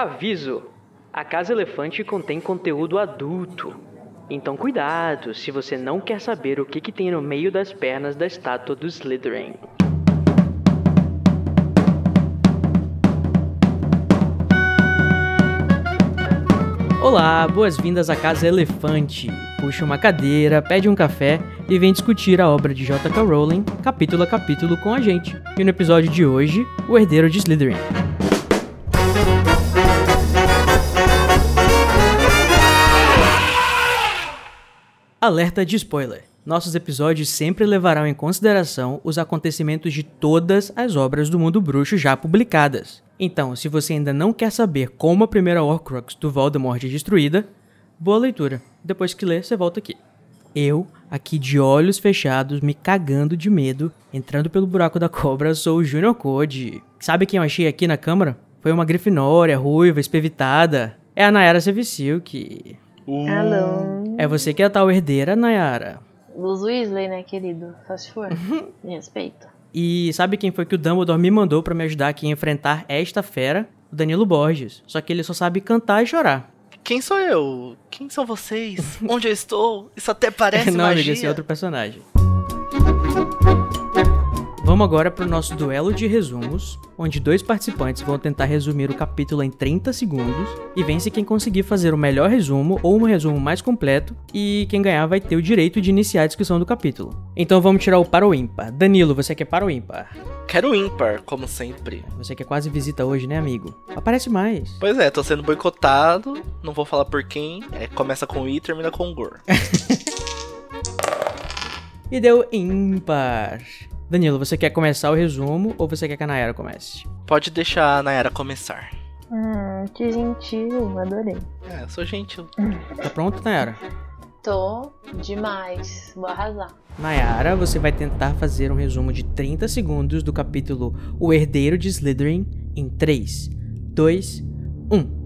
Aviso: a Casa Elefante contém conteúdo adulto. Então cuidado se você não quer saber o que, que tem no meio das pernas da estátua do Slytherin. Olá, boas-vindas à Casa Elefante. Puxa uma cadeira, pede um café e vem discutir a obra de J.K. Rowling, capítulo a capítulo, com a gente. E no episódio de hoje, o herdeiro de Slytherin. Alerta de spoiler. Nossos episódios sempre levarão em consideração os acontecimentos de todas as obras do mundo bruxo já publicadas. Então, se você ainda não quer saber como a primeira Horcrux do Voldemort é destruída, boa leitura. Depois que ler, você volta aqui. Eu, aqui de olhos fechados, me cagando de medo, entrando pelo buraco da cobra, sou o Junior Code. Sabe quem eu achei aqui na câmara? Foi uma grifinória, ruiva, espevitada. É a Nayara Sevisilk. Uh. Alô. É você que é a tal herdeira, Nayara. Luz Weasley, né, querido? Só se for. Me respeita. E sabe quem foi que o Dumbledore me mandou pra me ajudar aqui a enfrentar esta fera? O Danilo Borges. Só que ele só sabe cantar e chorar. Quem sou eu? Quem são vocês? Onde eu estou? Isso até parece Não, magia. amigo, esse é outro personagem. Vamos agora para o nosso duelo de resumos, onde dois participantes vão tentar resumir o capítulo em 30 segundos e vence quem conseguir fazer o melhor resumo ou um resumo mais completo e quem ganhar vai ter o direito de iniciar a discussão do capítulo. Então vamos tirar o para o ímpar. Danilo, você quer para o ímpar? Quero ímpar, como sempre. Você que quase visita hoje, né, amigo? Aparece mais. Pois é, tô sendo boicotado, não vou falar por quem. É, começa com I e termina com Gor. E deu ímpar. Danilo, você quer começar o resumo ou você quer que a Nayara comece? Pode deixar a Nayara começar. Hum, que gentil, adorei. É, eu sou gentil. Tá pronto, Nayara? Tô demais. Vou arrasar. Nayara, você vai tentar fazer um resumo de 30 segundos do capítulo O Herdeiro de Slytherin em 3, 2, 1.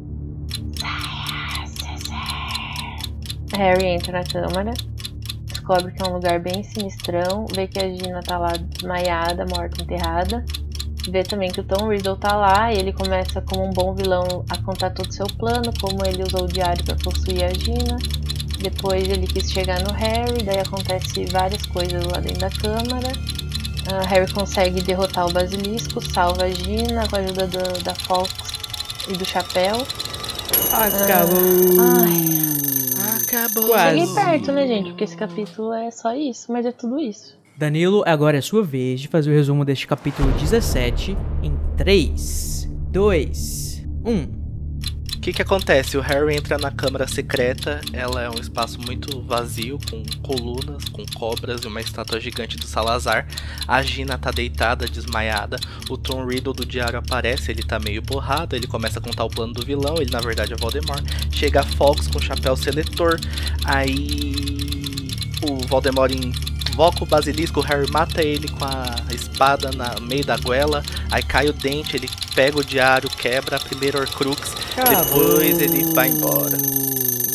Harry entra na câmara, descobre que é um lugar bem sinistrão, vê que a Gina tá lá desmaiada, morta, enterrada. Vê também que o Tom Riddle tá lá e ele começa como um bom vilão a contar todo o seu plano, como ele usou o diário para possuir a Gina. Depois ele quis chegar no Harry, daí acontece várias coisas lá dentro da câmara. Ah, Harry consegue derrotar o basilisco, salva a Gina com a ajuda do- da Fox e do Chapéu. Acabou! Ai, Acabou. Quase. cheguei perto, né, gente? Porque esse capítulo é só isso, mas é tudo isso. Danilo, agora é sua vez de fazer o resumo deste capítulo 17 em 3, 2, 1. O que que acontece? O Harry entra na câmara secreta, ela é um espaço muito vazio, com colunas, com cobras e uma estátua gigante do Salazar. A Gina tá deitada, desmaiada. O Tom Riddle do diário aparece, ele tá meio borrado, ele começa a contar o plano do vilão, ele na verdade é Voldemort. Chega Fox com o chapéu seletor, aí o Voldemort invoca o basilisco, o Harry mata ele com a espada no meio da goela, aí cai o dente, ele pega o diário, quebra a primeira Horcrux, depois ele vai embora.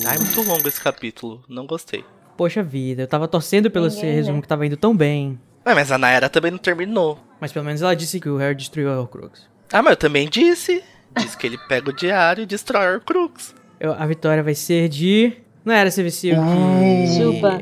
Ai, é muito longo esse capítulo, não gostei. Poxa vida, eu tava torcendo pelo Ninguém, seu né? resumo que tava indo tão bem. Ah, mas a Nayara também não terminou. Mas pelo menos ela disse que o Harry destruiu a Horcrux. Ah, mas eu também disse. Disse que ele pega o diário e destrói a Horcrux. Eu- a vitória vai ser de... Não era Sevicio Chupa.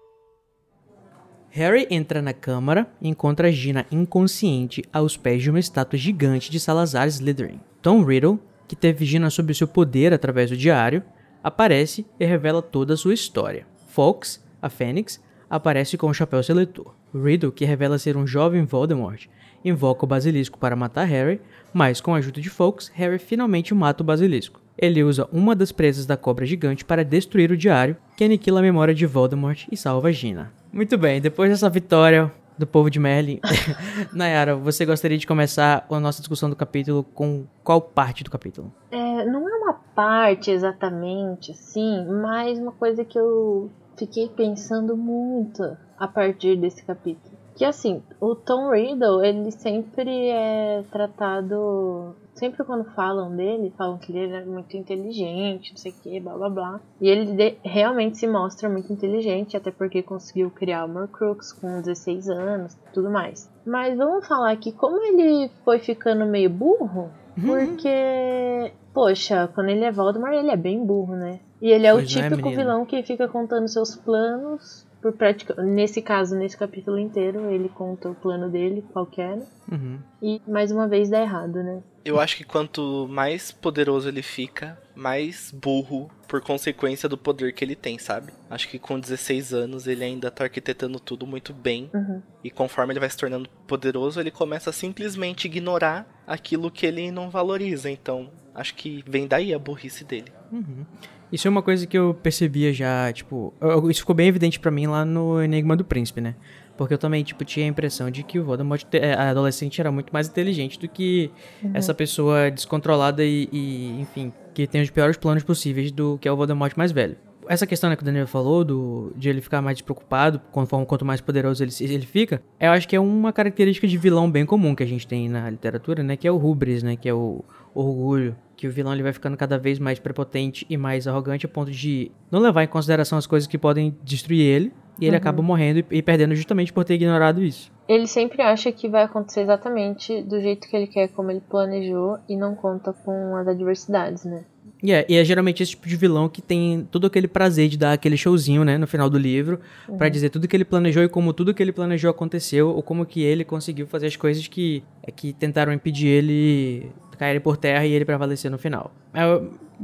Harry entra na câmara e encontra Gina inconsciente aos pés de uma estátua gigante de Salazar Slytherin. Tom Riddle, que teve Gina sob seu poder através do diário, aparece e revela toda a sua história. Fawkes, a Fênix, aparece com o chapéu seletor. Riddle, que revela ser um jovem Voldemort, invoca o basilisco para matar Harry, mas com a ajuda de Fawkes, Harry finalmente mata o basilisco. Ele usa uma das presas da cobra gigante para destruir o diário, que aniquila a memória de Voldemort e salva Gina. Muito bem, depois dessa vitória do povo de Merlin. Nayara, você gostaria de começar a nossa discussão do capítulo com qual parte do capítulo? É, não é uma parte exatamente, assim, mas uma coisa que eu fiquei pensando muito a partir desse capítulo. Que assim, o Tom Riddle, ele sempre é tratado. Sempre quando falam dele, falam que ele é muito inteligente, não sei o que, blá blá blá. E ele de, realmente se mostra muito inteligente, até porque conseguiu criar o Morcrux com 16 anos tudo mais. Mas vamos falar aqui como ele foi ficando meio burro, Uhum. porque, poxa, quando ele é Voldemort, ele é bem burro, né? E ele é Pois o é, típico menina. vilão que fica contando seus planos por prática. Nesse caso, nesse capítulo inteiro, ele conta o plano dele, qualquer, Uhum. e mais uma vez dá errado, né? Eu acho que quanto mais poderoso ele fica, mais burro por consequência do poder que ele tem, sabe? Acho que com 16 anos ele ainda tá arquitetando tudo muito bem. Uhum. E conforme ele vai se tornando poderoso, ele começa a simplesmente ignorar aquilo que ele não valoriza. Então, acho que vem daí a burrice dele. Uhum. Isso é uma coisa que eu percebia já, tipo, isso ficou bem evidente pra mim lá no Enigma do Príncipe, né? Porque eu também, tipo, tinha a impressão de que o Voldemort, eh, a adolescente, era muito mais inteligente do que essa pessoa descontrolada e, e, enfim, que tem os piores planos possíveis do que é o Voldemort mais velho. Essa questão né, que o Daniel falou, do, de ele ficar mais despreocupado, conforme quanto mais poderoso ele, ele fica, eu acho que é uma característica de vilão bem comum que a gente tem na literatura, né? Que é o hubris, né? Que é o orgulho. Que o vilão ele vai ficando cada vez mais prepotente e mais arrogante a ponto de não levar em consideração as coisas que podem destruir ele. E ele acaba morrendo e, e perdendo justamente por ter ignorado isso. Ele sempre acha que vai acontecer exatamente do jeito que ele quer, como ele planejou, e não conta com as adversidades, né? E é, e é geralmente esse tipo de vilão que tem todo aquele prazer de dar aquele showzinho, né, no final do livro, pra dizer tudo que ele planejou e como tudo que ele planejou aconteceu, ou como que ele conseguiu fazer as coisas que, é, que tentaram impedir ele cair por terra e ele prevalecer no final. É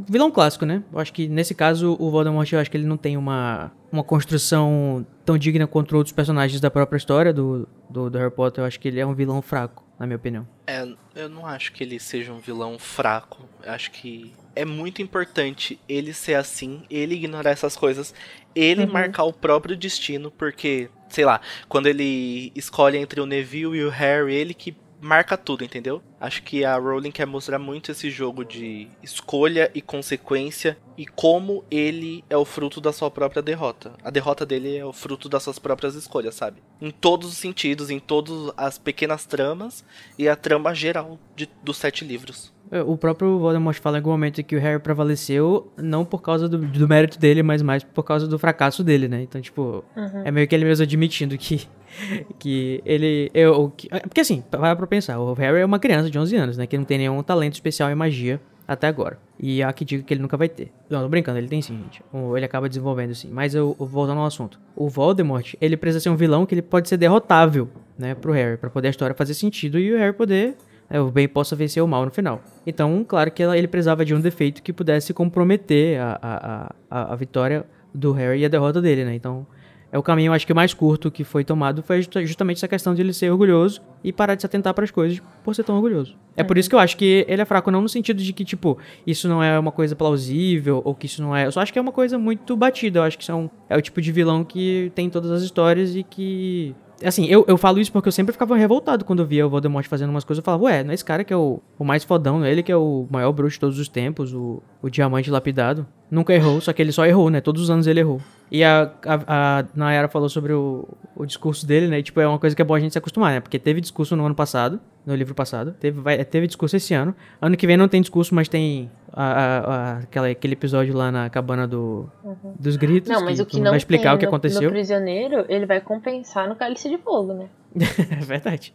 vilão clássico, né? Eu acho que nesse caso o Voldemort, eu acho que ele não tem uma, uma construção tão digna quanto outros personagens da própria história do, do, do Harry Potter. Eu acho que ele é um vilão fraco, na minha opinião. É, eu não acho que ele seja um vilão fraco. Eu acho que é muito importante ele ser assim, ele ignorar essas coisas, ele Uhum. marcar o próprio destino, porque, sei lá, quando ele escolhe entre o Neville e o Harry, ele que marca tudo, entendeu? Acho que a Rowling quer mostrar muito esse jogo de escolha e consequência e como ele é o fruto da sua própria derrota. A derrota dele é o fruto das suas próprias escolhas, sabe? Em todos os sentidos, em todas as pequenas tramas e a trama geral de- dos sete livros. É, O próprio Voldemort fala em algum momento que o Harry prevaleceu não por causa do, do mérito dele, mas mais por causa do fracasso dele, né? Então, tipo, é meio que ele mesmo admitindo que, que ele... Eu, que, é, porque assim, vai pra pensar, o Harry é uma criança de 11 anos, né? Que não tem nenhum talento especial em magia até agora. E há que diga que ele nunca vai ter. Não, tô brincando, ele tem sim, gente. Ele acaba desenvolvendo sim. Mas eu, eu voltando ao assunto. O Voldemort, ele precisa ser um vilão que ele pode ser derrotável, né? Pro Harry, pra poder a história fazer sentido e o Harry poder é, o bem possa vencer o mal no final. Então, claro que ela- ele precisava de um defeito que pudesse comprometer a, a, a, a vitória do Harry e a derrota dele, né? Então, é o caminho, acho que mais curto que foi tomado foi justa- justamente essa questão de ele ser orgulhoso e parar de se atentar para as coisas por ser tão orgulhoso. É por isso que eu acho que ele é fraco, não no sentido de que, tipo, isso não é uma coisa plausível ou que isso não é. Eu só acho que é uma coisa muito batida. Eu acho que são, é o tipo de vilão que tem em todas as histórias e que Assim, eu, eu falo isso porque eu sempre ficava revoltado quando eu via o Voldemort fazendo umas coisas. Eu falava, ué, não é esse cara que é o, o mais fodão, é ele que é o maior bruxo de todos os tempos, o, o diamante lapidado. Nunca errou, só que ele só errou, né? Todos os anos ele errou. E a, a, a Nayara falou sobre o, o discurso dele, né? E, tipo, é uma coisa que é bom a gente se acostumar, né? Porque teve discurso no ano passado, no livro passado. Teve, vai, teve discurso esse ano. Ano que vem não tem discurso, mas tem a, a- a- aquela, aquele episódio lá na cabana do, dos gritos. Não, mas o tu que não vai explicar tem o que no, aconteceu. no prisioneiro, ele vai compensar no cálice de fogo, né? é verdade.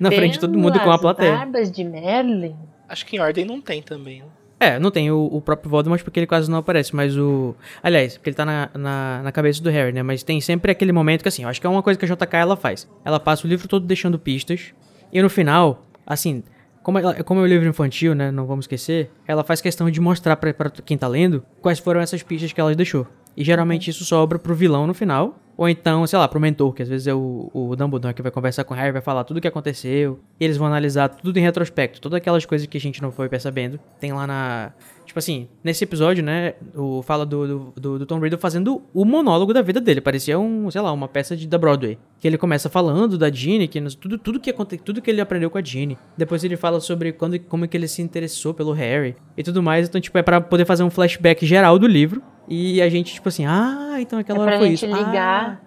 Na frente de todo mundo com a plateia. barbas de Merlin. Acho que em ordem não tem também. né? É, não tem o, o próprio Voldemort porque ele quase não aparece, mas o... Aliás, porque ele tá na, na, na cabeça do Harry, né? Mas tem sempre aquele momento que, assim, eu acho que é uma coisa que a JK ela faz. Ela passa o livro todo deixando pistas, e no final, assim, como, ela, como é um livro infantil, né? Não vamos esquecer, ela faz questão de mostrar pra quem tá lendo quais foram essas pistas que ela deixou. E geralmente isso sobra pro vilão no final. Ou então, sei lá, pro mentor, que às vezes é o, o Dumbledore que vai conversar com o Harry, vai falar tudo o que aconteceu. E eles vão analisar tudo em retrospecto. Todas aquelas coisas que a gente não foi percebendo. Tem lá na. Tipo assim, nesse episódio, né? O fala do, do, do, Tom Riddle fazendo o monólogo da vida dele. Parecia um, sei lá, uma peça de, da Broadway. Que ele começa falando da Ginny, que tudo, tudo que tudo que ele aprendeu com a Ginny. Depois ele fala sobre quando, como que ele se interessou pelo Harry e tudo mais. Então, tipo, é pra poder fazer um flashback geral do livro. E a gente, tipo assim, ah, então aquela é hora pra foi gente isso. ligar,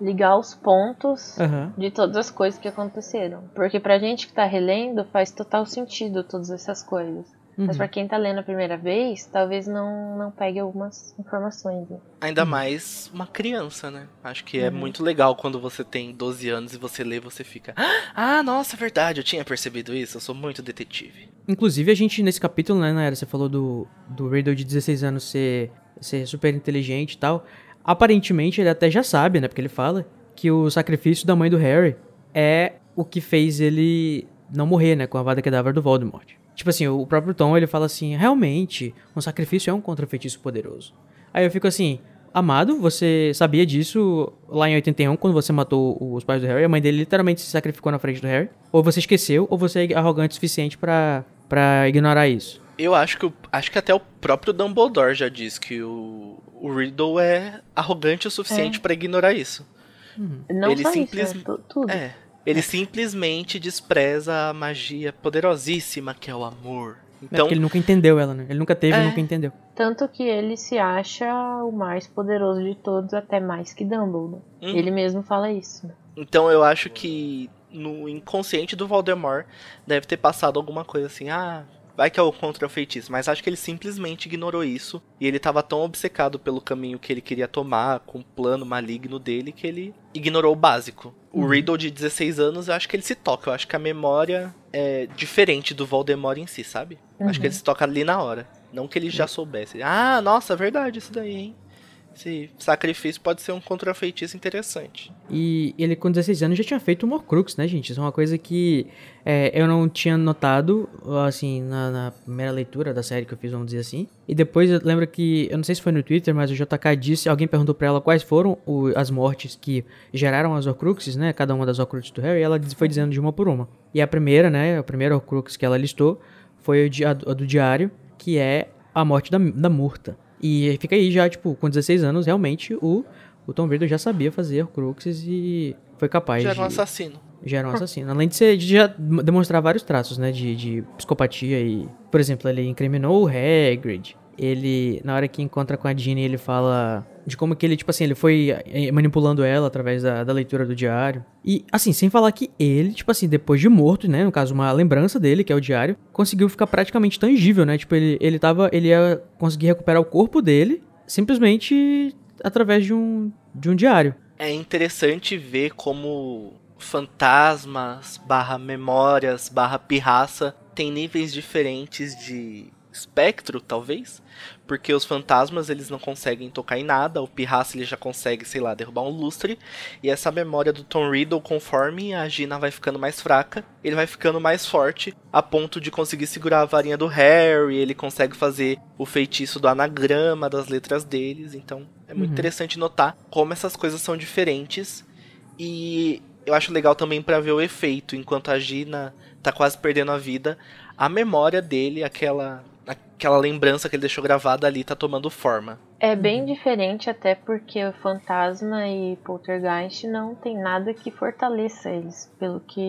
ligar os pontos Ah. de todas as coisas que aconteceram. Porque pra gente que tá relendo, faz total sentido todas essas coisas. Uhum. Mas pra quem tá lendo a primeira vez, talvez não, não pegue algumas informações. né? Ainda mais uma criança, né? Acho que é muito legal quando você tem 12 anos e você lê, você fica. Ah, nossa, é verdade, eu tinha percebido isso, eu sou muito detetive. Inclusive, a gente, nesse capítulo, né, Naira, você falou do, do Riddle de 16 anos ser, ser super inteligente e tal. Aparentemente, ele até já sabe, né, porque ele fala que o sacrifício da mãe do Harry é o que fez ele não morrer, né, com a vada cadáver do Voldemort. Tipo assim, o próprio Tom, ele fala assim, realmente, um sacrifício é um contrafeitiço poderoso. Aí eu fico assim, amado, você sabia disso lá em 81, quando você matou os pais do Harry? A mãe dele literalmente se sacrificou na frente do Harry? Ou você esqueceu, ou você é arrogante o suficiente pra ignorar isso? Eu acho que, acho que até o próprio Dumbledore já diz que o, o Riddle é arrogante o suficiente pra ignorar isso. Não Ele só simples- isso, né? Tu- tudo. É. Ele simplesmente despreza a magia poderosíssima que é o amor. É Então, porque ele nunca entendeu ela, né? Ele nunca teve e É. nunca entendeu. Tanto que ele se acha o mais poderoso de todos, até mais que Dumbledore. Uhum. Ele mesmo fala isso. né? então eu acho que no inconsciente do Voldemort deve ter passado alguma coisa assim, ah, vai que é o contra-feitiço, mas acho que ele simplesmente ignorou isso e ele tava tão obcecado pelo caminho que ele queria tomar, com o plano maligno dele, que ele ignorou o básico. O Riddle de 16 anos, eu acho que ele se toca, eu acho que a memória é diferente do Voldemort em si, sabe? Acho que ele se toca ali na hora, não que ele já soubesse. Ah, nossa, é verdade isso daí, hein? Esse sacrifício pode ser um contra-feitiço interessante. E ele, com 16 anos, já tinha feito um Horcrux, né, gente? Isso é uma coisa que é, eu não tinha notado, assim, na, na primeira leitura da série que eu fiz, vamos dizer assim. E depois eu lembro que, eu não sei se foi no Twitter, mas o JK disse, alguém perguntou pra ela quais foram o- as mortes que geraram as Horcruxes, né? Cada uma das Horcruxes do Harry, e ela foi dizendo de uma por uma. E a primeira, né, a primeira Horcrux que ela listou foi a do diário, que é a morte da, da Murta. E fica aí já, tipo, com 16 anos, realmente, o, o Tom Riddle já sabia fazer Horcruxes e foi capaz Já de... era um assassino. Já era um assassino. Além de, ser, de já demonstrar vários traços, né? De, de psicopatia e... Por exemplo, ele incriminou o Hagrid. Ele, na hora que encontra com a Ginny, ele fala de como que ele, tipo assim, ele foi eh, manipulando ela através da, da leitura do diário. E, assim, sem falar que ele, tipo assim, depois de morto, né? No caso, uma lembrança dele, que é o diário, conseguiu ficar praticamente tangível, né? Tipo, ele, ele tava... Ele ia conseguir recuperar o corpo dele simplesmente através de um, de um diário. É interessante ver como fantasmas, barra memórias, barra pirraça tem níveis diferentes de espectro, talvez. Porque os fantasmas eles não conseguem tocar em nada, o pirraça ele já consegue, sei lá, derrubar um lustre. E essa memória do Tom Riddle, conforme a Gina vai ficando mais fraca, ele vai ficando mais forte, a ponto de conseguir segurar a varinha do Harry, ele consegue fazer o feitiço do anagrama das letras deles. Então é muito Uhum. interessante notar como essas coisas são diferentes. E eu acho legal também pra ver o efeito, enquanto a Gina tá quase perdendo a vida, a memória dele, aquela aquela lembrança que ele deixou gravada ali tá tomando forma. É bem diferente, até porque o fantasma e poltergeist não tem nada que fortaleça eles, pelo que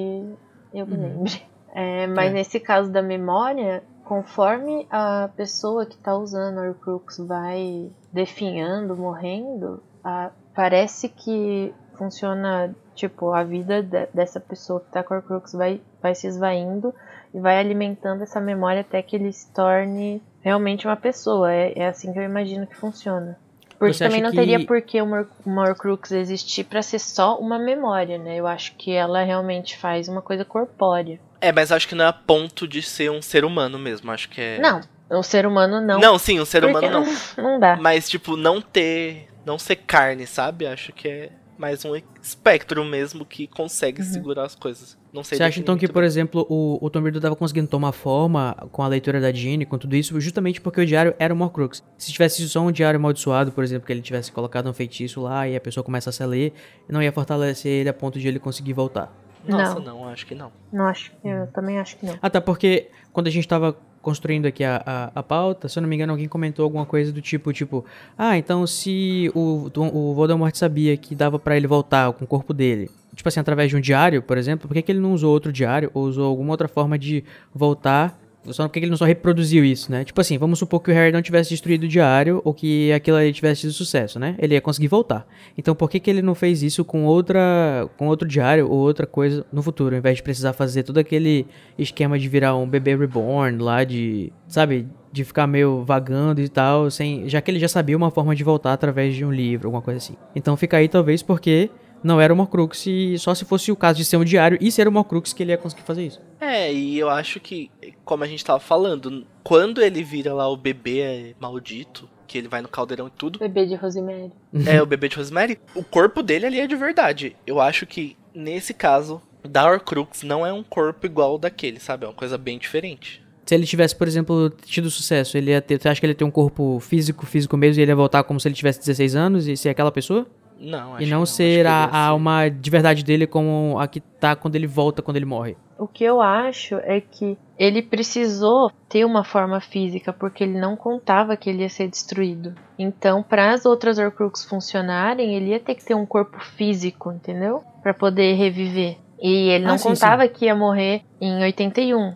eu me Uhum. lembre. É, mas É. nesse caso da memória, conforme a pessoa que está usando o Horcrux vai definhando, morrendo, a- parece que funciona tipo a vida de- dessa pessoa que está com o Horcrux vai, vai se esvaindo e vai alimentando essa memória até que ele se torne realmente uma pessoa. É, é assim que eu imagino que funciona. Porque também não que- teria por que uma, Hor- uma Horcrux existir para ser só uma memória, né? Eu acho que ela realmente faz uma coisa corpórea. É, mas acho que não é a ponto de ser um ser humano mesmo, acho que é Não, o ser humano não. Não, sim, um ser porque humano não. Não dá. Mas tipo, não ter, não ser carne, sabe? Acho que é mais um espectro mesmo que consegue Uhum. segurar as coisas. Não sei Você acha então que, muito por bem. exemplo, o, o Tom Riddle tava conseguindo tomar forma com a leitura da Jeanne, com tudo isso, justamente porque o diário era o Horcrux. Se tivesse só um diário amaldiçoado, por exemplo, que ele tivesse colocado um feitiço lá e a pessoa começa a ler, não ia fortalecer ele a ponto de ele conseguir voltar. Nossa, Não. não, acho que não. Não acho, eu também acho que não. Até porque quando a gente tava construindo aqui a, a, a pauta, se eu não me engano, alguém comentou alguma coisa do tipo, tipo, ah, então se o, o Voldemort sabia que dava pra ele voltar com o corpo dele, tipo assim, através de um diário, por exemplo, por que, que ele não usou outro diário ou usou alguma outra forma de voltar? Só por que que ele não só reproduziu isso, né? Tipo assim, vamos supor que o Harry não tivesse destruído o diário ou que aquilo ali tivesse tido sucesso, né? Ele ia conseguir voltar. Então por que, que ele não fez isso com outra com outro diário ou outra coisa no futuro, ao invés de precisar fazer todo aquele esquema de virar um bebê reborn lá de, sabe, de ficar meio vagando e tal, sem, já que ele já sabia uma forma de voltar através de um livro, alguma coisa assim. Então fica aí talvez porque não era o Horcrux e só se fosse o caso de ser um diário e ser o Horcrux que ele ia conseguir fazer isso. É, e eu acho que, como a gente tava falando, quando ele vira lá o bebê maldito, que ele vai no caldeirão e tudo, Bebê de Rosemary. é o bebê de Rosemary, o corpo dele ali é de verdade. Eu acho que, nesse caso, da Horcrux não é um corpo igual ao daquele, sabe? É uma coisa bem diferente. Se ele tivesse, por exemplo, tido sucesso, ele ia ter, você acha que ele ia ter um corpo físico, físico mesmo, e ele ia voltar como se ele tivesse 16 anos e ser aquela pessoa? Não, acho e não acho que ser a, a ser- alma de verdade dele como a que tá quando ele volta, quando ele morre. O que eu acho é que ele precisou ter uma forma física porque ele não contava que ele ia ser destruído. Então, para as outras Horcrux funcionarem, ele ia ter que ter um corpo físico, entendeu? Para poder reviver. E ele não Ah, sim, contava que ia morrer em 81.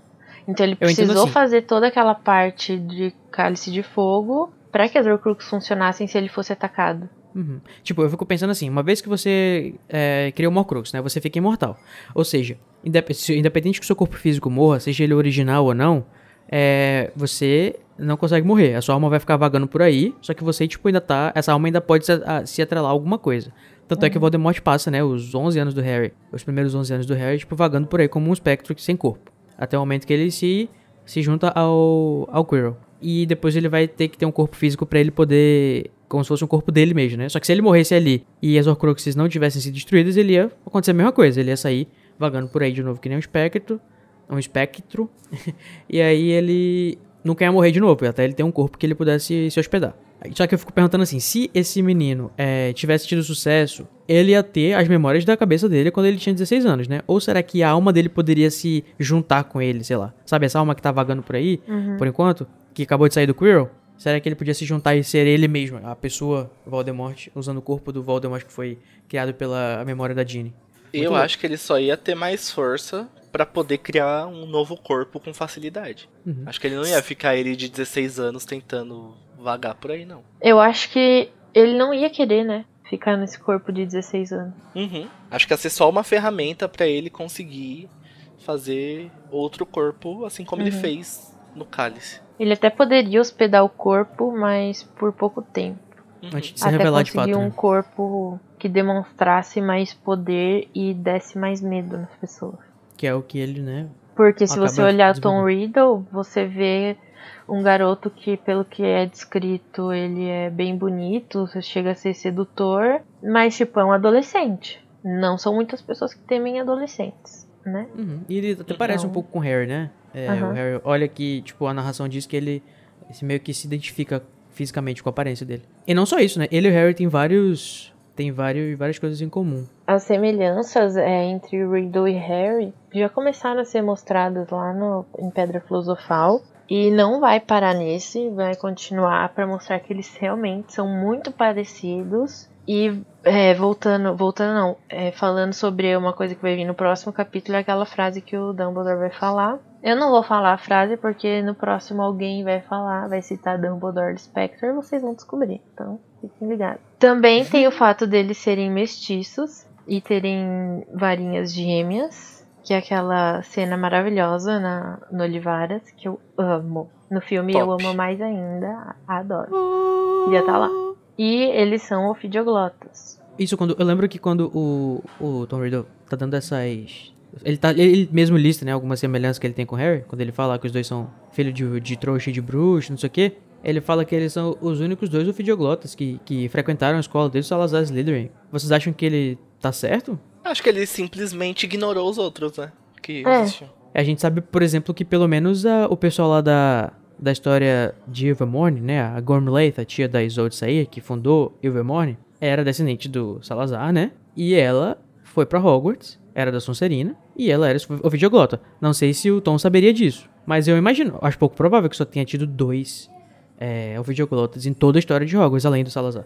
Então ele precisou assim. fazer toda aquela parte de cálice de fogo para que as Horcrux funcionassem se ele fosse atacado. Uhum. Tipo, eu fico pensando assim, uma vez que você é, cria um Horcrux, né, você fica imortal. Ou seja, indep- se- independente que o seu corpo físico morra, seja ele original ou não, é, você não consegue morrer. A sua alma vai ficar vagando por aí, só que você, tipo, ainda tá... Essa alma ainda pode se, a- se atrelar a alguma coisa. Tanto é que o Voldemort passa, né, os 11 anos do Harry, os primeiros 11 anos do Harry, tipo, vagando por aí como um espectro sem corpo. Até o momento que ele se, se junta ao, ao Quirrell. E depois ele vai ter que ter um corpo físico pra ele poder... Como se fosse um corpo dele mesmo, né? Só que se ele morresse ali e as Horcruxes não tivessem sido destruídas, ele ia acontecer a mesma coisa. Ele ia sair vagando por aí de novo que nem um espectro. Um espectro. e aí ele nunca ia morrer de novo, até ele ter um corpo que ele pudesse se hospedar. Só que eu fico perguntando assim, se esse menino é, tivesse tido sucesso, ele ia ter as memórias da cabeça dele quando ele tinha 16 anos, né? Ou será que a alma dele poderia se juntar com ele, sei lá? Sabe essa alma que tá vagando por aí, por enquanto, que acabou de sair do Quirrell? Será que ele podia se juntar e ser ele mesmo, a pessoa Voldemort, usando o corpo do Voldemort que foi criado pela memória da Jeanne? Eu louco. acho que ele só ia ter mais força pra poder criar um novo corpo com facilidade. Uhum. Acho que ele não ia ficar ele de 16 anos tentando vagar por aí, não. Eu acho que ele não ia querer, né? Ficar nesse corpo de 16 anos. Uhum. Acho que ia ser só uma ferramenta pra ele conseguir fazer outro corpo, assim como ele Uhum. fez no cálice. Ele até poderia hospedar o corpo, mas por pouco tempo. Uhum. Antes de se até revelar de fato. um né? corpo que demonstrasse mais poder e desse mais medo nas pessoas. Que é o que ele, né? Porque se você olhar Tom desenvolvendo. Riddle, você vê um garoto que, pelo que é descrito, ele é bem bonito, chega a ser sedutor, mas tipo, é um adolescente. Não são muitas pessoas que temem adolescentes, né? Uhum. E ele até parece um Então- pouco com o Harry, né? É, Aham. O Harry, olha que, tipo, a narração diz que ele meio que se identifica fisicamente com a aparência dele. E não só isso, né? Ele e o Harry tem vários. Tem vários, várias coisas em comum. As semelhanças é, entre Riddle e Harry já começaram a ser mostradas lá no, em Pedra Filosofal. E não vai parar nesse, vai continuar para mostrar que eles realmente são muito parecidos. E é, voltando, voltando não, é, falando sobre uma coisa que vai vir no próximo capítulo, é aquela frase que o Dumbledore vai falar. Eu não vou falar a frase porque no próximo alguém vai falar, vai citar Dumbledore Spectre, vocês vão descobrir. Então, fiquem ligados. Também tem o fato deles serem mestiços e terem varinhas gêmeas, que é aquela cena maravilhosa na, no Olivaras, que eu amo. No filme eu Top. amo mais ainda, adoro. Queria estar lá. E eles são ofidioglotas. Isso quando. Eu lembro que quando o, o Tom Riddle tá dando essas. Ele, tá, ele mesmo lista, né, algumas semelhanças que ele tem com o Harry, quando ele fala que os dois são filhos de, de trouxa e de bruxo, não sei o quê. Ele fala que eles são os únicos dois ofidioglottas que, que frequentaram a escola desde o Salazar Slytherin. Vocês acham que ele tá certo? Acho que ele simplesmente ignorou os outros, né? Que É. existiam. A gente sabe, por exemplo, que pelo menos a- o pessoal lá da, da história de Ilvermorny, né? A Gormlaith, a tia da Isolde Sair, que fundou Ilvermorny, era descendente do Salazar, né? E ela foi pra Hogwarts, era da Sonserina, e ela era ofidioglota. Não sei se o Tom saberia disso, mas eu imagino, acho pouco provável que só tenha tido dois é, ofidioglotas em toda a história de Hogwarts, além do Salazar.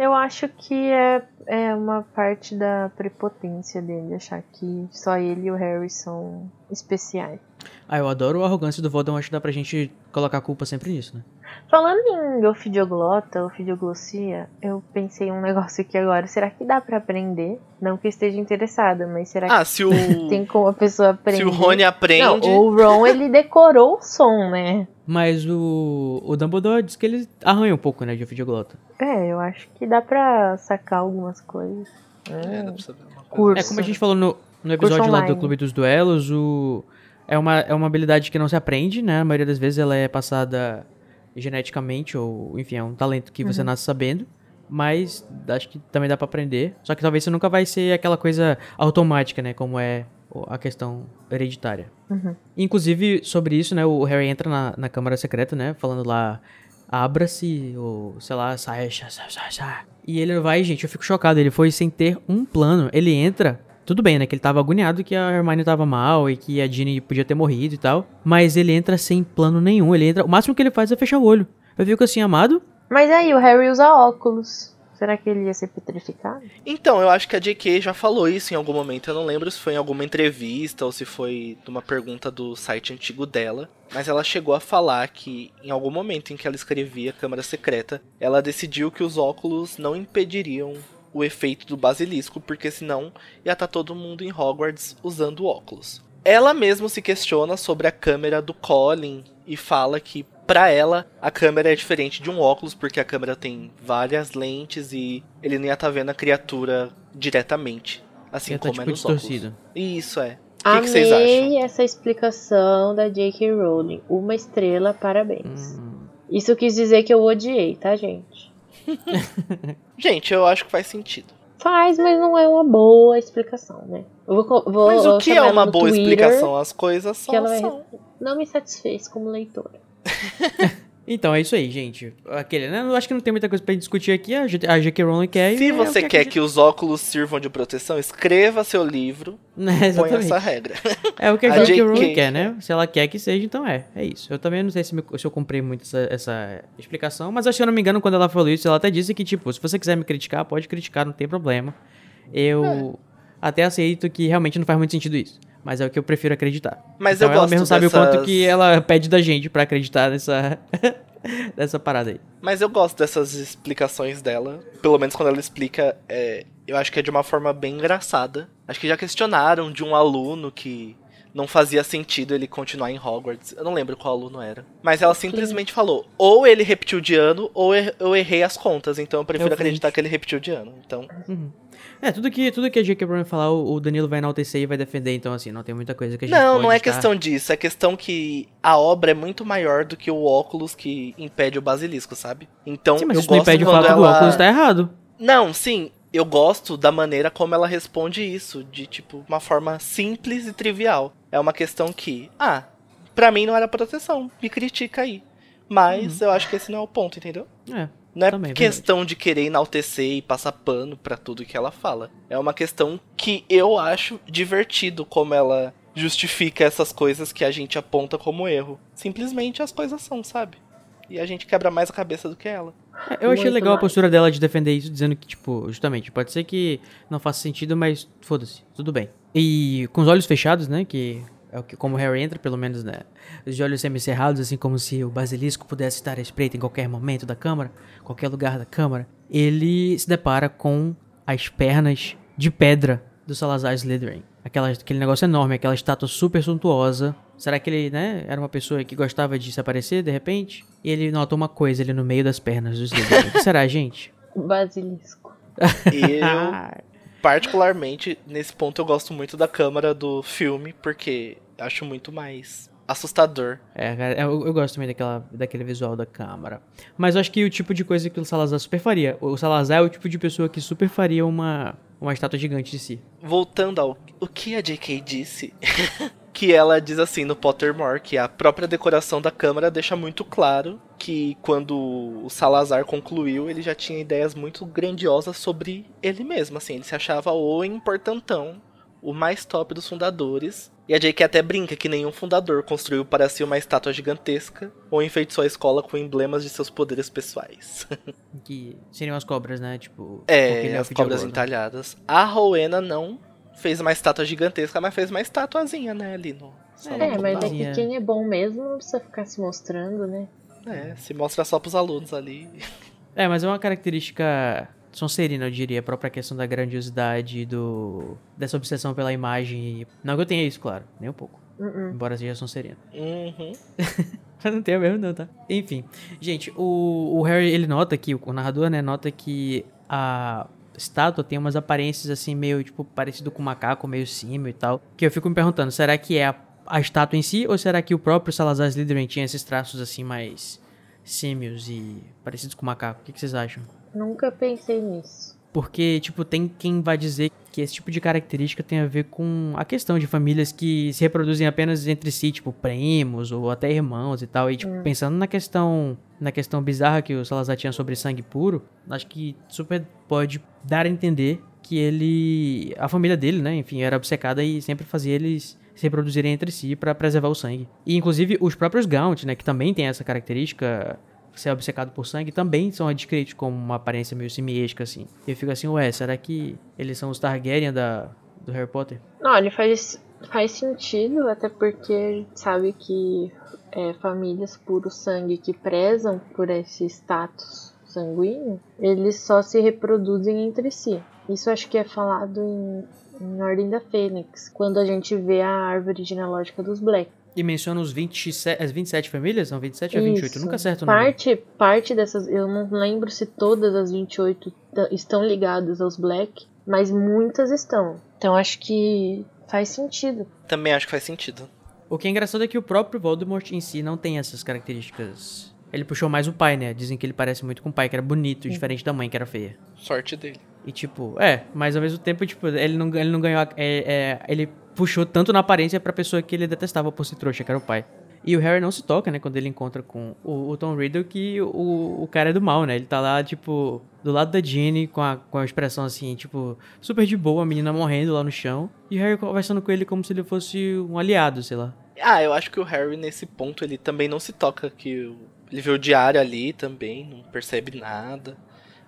Eu acho que é, é uma parte da prepotência dele, achar que só ele e o Harry são especiais. Ah, eu adoro a arrogância do Voldemort, acho que dá pra gente colocar a culpa sempre nisso, né? Falando em ofidioglota, ofidioglossia, eu pensei um negócio aqui agora. Será que dá pra aprender? Não que esteja interessada, mas será Ah, se o. que tem como a pessoa aprender? se o Rony aprende. Não, o Ron, ele decorou o som, né? Mas o, o Dumbledore diz que ele arranha um pouco, né, de ofidioglota. É, eu acho que dá pra sacar algumas coisas. É, Hum, dá pra saber uma coisa. curso. É como a gente falou no, no episódio lá do. Clube dos Duelos, o, é, uma, é uma habilidade que não se aprende, né? A maioria das vezes ela é passada geneticamente, ou enfim, é um talento que você nasce sabendo. Mas acho que também dá pra aprender. Só que talvez você nunca vai ser aquela coisa automática, né? Como é a questão hereditária. Uhum. Inclusive, sobre isso, né? O Harry entra na, na Câmara Secreta, né? Falando lá, abra-se, ou sei lá, sai, sai, sai, sai, sai. E ele vai, gente, eu fico chocado. Ele foi sem ter um plano. Ele entra. Tudo bem, né? Que ele tava agoniado que a Hermione tava mal e que a Ginny podia ter morrido e tal. Mas ele entra sem plano nenhum. Ele entra. O máximo que ele faz é fechar o olho. Eu fico assim, amado. Mas aí, o Harry usa óculos. Será que ele ia ser petrificado? Então, eu acho que a JK já falou isso em algum momento. Eu não lembro se foi em alguma entrevista ou se foi numa pergunta do site antigo dela. Mas ela chegou a falar que em algum momento em que ela escrevia Câmara Secreta, ela decidiu que os óculos não impediriam o efeito do basilisco, porque senão ia estar todo mundo em Hogwarts usando óculos. Ela mesma se questiona sobre a câmera do Colin e fala que Pra ela, a câmera é diferente de um óculos, porque a câmera tem várias lentes e ele não ia estar vendo a criatura diretamente. Assim Ia tá, como é tipo, nos óculos. distorcido. Isso é. O que, que vocês Amei acham? essa explicação da J.K. Rowling. Uma estrela, parabéns. Hum. Isso quis dizer que eu odiei, tá, gente? Gente, eu acho que faz sentido. Faz, mas não é uma boa explicação, né? Eu vou, vou Mas o que é ela uma boa Twitter, explicação? As coisas Que são. ela vai... são. Não me satisfez como leitora. Então é isso aí, gente. Aquele, né? Eu acho que não tem muita coisa pra gente discutir aqui. A G- a J.K. Rowling quer. e Se é você que quer a que os óculos sirvam de proteção, escreva seu livro, põe exatamente. essa regra. É o que a, A J.K. Rowling quer, né? Se ela quer que seja, então é. É isso. Eu também não sei se, me- se eu comprei muito essa, essa explicação, mas acho que, se eu não me engano, quando ela falou isso, ela até disse que, tipo, se você quiser me criticar, pode criticar, não tem problema. Eu É. até aceito que realmente não faz muito sentido isso. Mas é o que eu prefiro acreditar. Mas então eu ela gosto mesmo sabe o dessas- quanto que ela pede da gente pra acreditar nessa, nessa parada aí. Mas eu gosto dessas explicações dela. Pelo menos quando ela explica, é, eu acho que é de uma forma bem engraçada. Acho que já questionaram de um aluno que não fazia sentido ele continuar em Hogwarts. Eu não lembro qual aluno era. Mas ela simplesmente falou: ou ele repetiu de ano, ou er- eu errei as contas. Então eu prefiro o acreditar que ele repetiu de ano. Então, É, tudo que, tudo que a J.K. Rowling falar, o Danilo vai enaltecer e vai defender, então assim, não tem muita coisa que a gente não, não é estar- questão disso. É questão que a obra é muito maior do que o óculos que impede o basilisco, sabe? Então Sim, mas eu isso não gosto impede o fato do ela- óculos estar errado. Não, sim, eu gosto da maneira como ela responde isso, de tipo, uma forma simples e trivial. É uma questão que, ah, pra mim não era proteção, me critica aí. Mas eu acho que esse não é o ponto, entendeu? É. Não é Também, questão de querer enaltecer e passar pano pra tudo que ela fala. É uma questão que eu acho divertido como ela justifica essas coisas que a gente aponta como erro. Simplesmente as coisas são, sabe? E a gente quebra mais a cabeça do que ela. É, Eu achei Muito legal a mais. postura dela de defender isso, dizendo que, tipo, justamente, pode ser que não faça sentido, mas foda-se, tudo bem. E com os olhos fechados, né, que é o que, como o Harry entra, pelo menos, né, os olhos semicerrados, assim como se o basilisco pudesse estar à espreita em qualquer momento da câmara, qualquer lugar da câmara, ele se depara com as pernas de pedra do Salazar Slytherin. Aquela, aquele negócio enorme, aquela estátua super suntuosa. Será que ele, né, era uma pessoa que gostava de se aparecer, de repente? E ele nota uma coisa ali no meio das pernas do Slytherin. O que será, gente? Basilisco. Eu, particularmente, nesse ponto eu gosto muito da câmera do filme, porque acho muito mais assustador. É, cara, eu, eu gosto também daquela, daquele visual da câmera. Mas eu acho que o tipo de coisa que o Salazar super faria. O Salazar é o tipo de pessoa que super faria uma, uma estátua gigante de si. Voltando ao o que a J.K. disse, que ela diz assim no Pottermore que a própria decoração da câmara deixa muito claro que quando o Salazar concluiu, ele já tinha ideias muito grandiosas sobre ele mesmo, assim, ele se achava o importantão, o mais top dos fundadores. E a J.K. até brinca que nenhum fundador construiu para si uma estátua gigantesca ou enfeitiçou a escola com emblemas de seus poderes pessoais. Que seriam as cobras, né? Tipo, É, as cobras ouro. entalhadas. A Rowena não fez uma estátua gigantesca, mas fez uma estatuazinha, né, ali no salão É, do mas é que quem é bom mesmo não precisa ficar se mostrando, né? É, se mostra só pros alunos ali. É, mas é uma característica sonserina, eu diria, a própria questão da grandiosidade do dessa obsessão pela imagem. Não que eu tenha isso, claro, nem um pouco. Uh-uh. Embora seja sonserina. Uhum. Mas não tenho mesmo não, tá? Enfim, gente, o, o Harry, ele nota que, o narrador, né, nota que a estátua tem umas aparências assim, meio, tipo, parecido com macaco, meio símio e tal. Que eu fico me perguntando, será que é a, a estátua em si, ou será que o próprio Salazar Slytherin tinha esses traços assim, mais símios e parecidos com macaco? O que, que vocês acham? Nunca pensei nisso. Porque, tipo, tem quem vai dizer que esse tipo de característica tem a ver com a questão de famílias que se reproduzem apenas entre si, tipo, primos ou até irmãos e tal. E, tipo, pensando na questão na questão bizarra que o Salazar tinha sobre sangue puro, acho que super pode dar a entender que ele... A família dele, né, enfim, era obcecada e sempre fazia eles se reproduzirem entre si pra preservar o sangue. E, inclusive, os próprios Gaunt, né, que também tem essa característica ser obcecado por sangue também são descritos como uma aparência meio simiesca, assim. E eu fico assim, ué, será que eles são os Targaryen da, do Harry Potter? Não, ele faz, faz sentido, até porque a gente sabe que é, famílias puro sangue que prezam por esse status sanguíneo, eles só se reproduzem entre si. Isso acho que é falado em, em Ordem da Fênix, quando a gente vê a árvore genealógica dos Black. E menciona os 27, as 27 famílias? São 27 ou 28? Isso. Nunca acerto o número. parte, parte dessas, eu não lembro se todas as 28 t- estão ligadas aos Black, mas muitas estão. Então acho que faz sentido. Também acho que faz sentido. O que é engraçado é que o próprio Voldemort em si não tem essas características. Ele puxou mais o pai, né? Dizem que ele parece muito com o pai, que era bonito, diferente da mãe, que era feia. Sorte dele. E tipo, é, mas ao mesmo tempo, tipo, ele não, ele não ganhou. a- é, é, ele puxou tanto na aparência pra pessoa que ele detestava por ser trouxa, que era o pai. E o Harry não se toca, né, quando ele encontra com o, o Tom Riddle, que o, o cara é do mal, né? Ele tá lá, tipo, do lado da Ginny, com a, com a expressão assim, tipo, super de boa, a menina morrendo lá no chão. E o Harry conversando com ele como se ele fosse um aliado, sei lá. Ah, eu acho que o Harry, nesse ponto, ele também não se toca que ele vê o diário ali também, não percebe nada.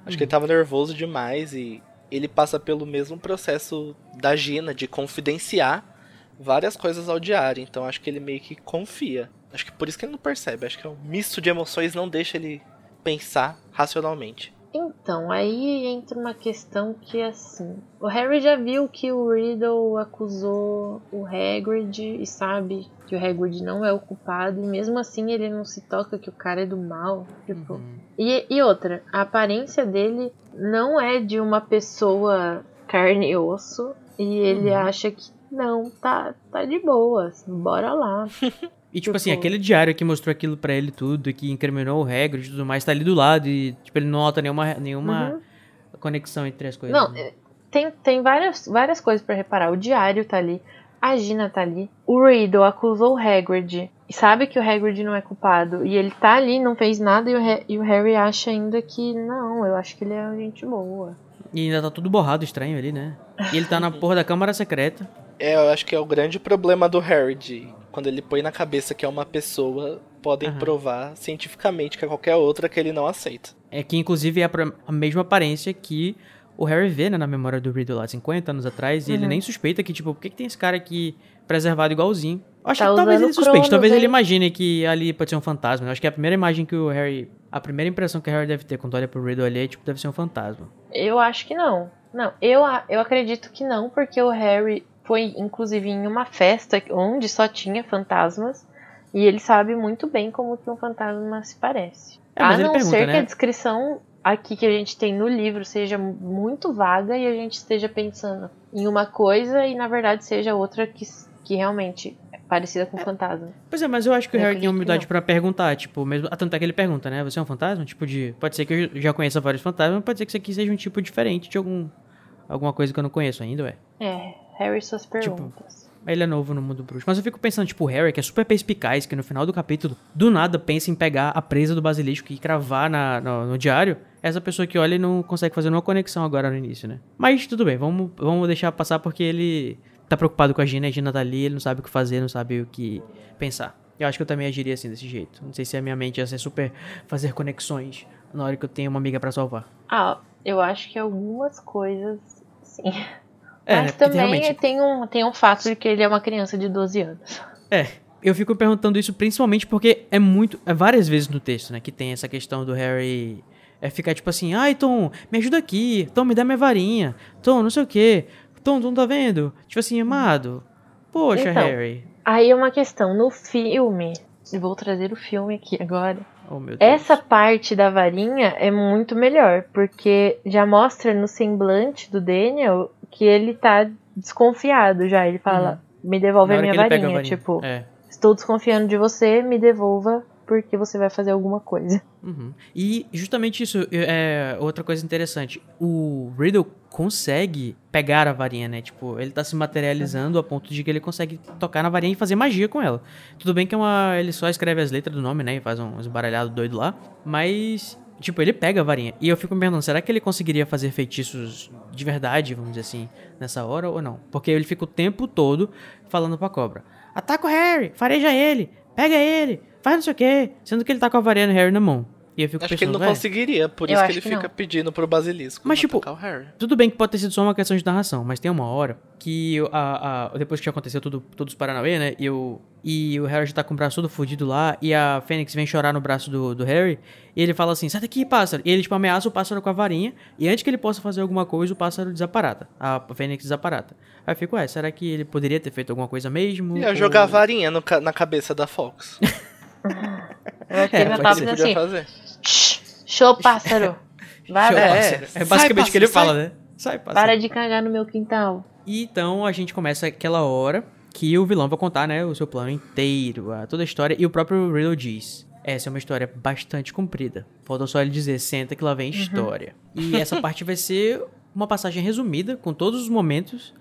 Acho que ele tava nervoso demais e ele passa pelo mesmo processo da Gina de confidenciar várias coisas ao diário. Então acho que ele meio que confia. Acho que por isso que ele não percebe. Acho que é um misto de emoções não deixa ele pensar racionalmente. Então, aí entra uma questão que é assim. O Harry já viu que o Riddle acusou o Hagrid e sabe que o Hagrid não é o culpado, e mesmo assim ele não se toca que o cara é do mal. Tipo. E, e outra, a aparência dele não é de uma pessoa carne e osso, e ele acha que não, tá, tá de boa, bora lá. E, tipo assim, aquele diário que mostrou aquilo pra ele tudo, que incriminou o Hagrid e tudo mais, tá ali do lado e, tipo, ele não nota nenhuma, nenhuma Uhum. conexão entre as coisas. Não, né? tem, tem várias, várias coisas pra reparar. O diário tá ali, a Gina tá ali, o Riddle acusou o Hagrid e sabe que o Hagrid não é culpado. E ele tá ali, não fez nada, e o, Ha- e o Harry acha ainda que não, eu acho que ele é gente boa. E ainda tá tudo borrado, estranho ali, né? E ele tá na porra da Câmara Secreta. É, eu acho que é o grande problema do Harry de quando ele põe na cabeça que é uma pessoa, podem Aham. provar cientificamente que é qualquer outra que ele não aceita. É que, inclusive, é a, mesma aparência que o Harry vê, né, na memória do Riddle lá 50 anos atrás. E ele Uhum. nem suspeita que, tipo, por que, que tem esse cara aqui preservado igualzinho? Eu Acho Tá que talvez ele suspeite, Cronos, talvez ele hein? imagine que ali pode ser um fantasma. Eu acho que a primeira imagem que o Harry. A primeira impressão que o Harry deve ter quando olha pro Riddle ali é, tipo, deve ser um fantasma. Eu acho que não. Não, eu, eu acredito que não, porque o Harry foi, inclusive, em uma festa onde só tinha fantasmas. E ele sabe muito bem como que um fantasma se parece. É, a não pergunta, ser né? que a descrição aqui que a gente tem no livro seja muito vaga e a gente esteja pensando em uma coisa e na verdade seja outra que, que realmente parecida com fantasma. Pois é, mas eu acho que o Harry tem humildade pra perguntar, tipo, mesmo. ah, Tanto é que ele pergunta, né? Você é um fantasma? Tipo de. Pode ser que eu já conheça vários fantasmas, mas pode ser que isso aqui seja um tipo diferente de algum. Alguma coisa que eu não conheço ainda, ué. É, Harry suas Tipo, perguntas. Ele é novo no mundo bruxo. Mas eu fico pensando, tipo, o Harry, que é super perspicaz, que no final do capítulo, do nada, pensa em pegar a presa do basilisco e cravar na, no, no diário. Essa pessoa que olha e não consegue fazer nenhuma conexão agora no início, né? Mas tudo bem, vamos, vamos deixar passar porque ele tá preocupado com a Gina, a Gina tá ali, ele não sabe o que fazer, não sabe o que pensar. Eu acho que eu também agiria assim, desse jeito. Não sei se a minha mente ia ser super fazer conexões na hora que eu tenho uma amiga pra salvar. Ah, eu acho que algumas coisas, sim. É, Mas também realmente- tem, um, tem um fato de que ele é uma criança de 12 anos. É, eu fico perguntando isso principalmente porque é muito. É várias vezes no texto, né? Que tem essa questão do Harry. É ficar tipo assim, ai Tom, me ajuda aqui, Tom, me dá minha varinha, Tom, não sei o que, Tom, tu não tá vendo? Tipo assim, amado, poxa, Então. Harry. Aí uma questão, no filme, eu vou trazer o filme aqui agora. Oh. Essa parte da varinha é muito melhor, porque já mostra no semblante do Daniel que ele tá desconfiado já. Ele fala, me devolve a minha varinha. a varinha. Tipo, É. estou desconfiando de você, me devolva porque você vai fazer alguma coisa. Uhum. E justamente isso é outra coisa interessante. O Riddle consegue pegar a varinha, né? Tipo, ele tá se materializando a ponto de que ele consegue tocar na varinha e fazer magia com ela. Tudo bem que é uma. Ele só escreve as letras do nome, né? E faz um esbaralhado doido lá. Mas. Tipo, ele pega a varinha. E eu fico me perguntando, será que ele conseguiria fazer feitiços de verdade, vamos dizer assim, nessa hora ou não? Porque ele fica o tempo todo falando pra cobra: Ataca o Harry, fareja ele, pega ele, faz não sei o quê. Sendo que ele tá com a varinha do Harry na mão. E eu fico Acho que ele pensando, não "Véi, conseguiria, por Eu isso que ele que fica não. pedindo pro basilisco Mas, tipo, atacar o Harry. Tudo bem que pode ter sido só uma questão de narração, mas tem uma hora que a, a- depois que aconteceu tudo, todos os Paranauê, né? E o, e o Harry já tá com o braço todo fudido lá, e a Fênix vem chorar no braço do, do Harry, e ele fala assim: sai daqui, pássaro. E ele, tipo, ameaça o pássaro com a varinha, e antes que ele possa fazer alguma coisa, o pássaro desaparata. A Fênix desaparata. Aí eu fico, ué, será que ele poderia ter feito alguma coisa mesmo? Ia Ou- jogar a varinha no na cabeça da Fox. Que É, ele tava ser. Ele pensando podia assim, fazer. "Shh, show pássaro, vai, Show, É, pássaro. É sai, basicamente o que ele pássaro, fala, né? Sai, pássaro. para de cagar no meu quintal. E então a gente começa aquela hora que o vilão vai contar, né, o seu plano inteiro, a, toda a história, e o próprio Riddle diz. Essa é uma história bastante comprida. Falta só ele dizer, senta que lá vem história. E essa parte vai ser uma passagem resumida, com todos os momentos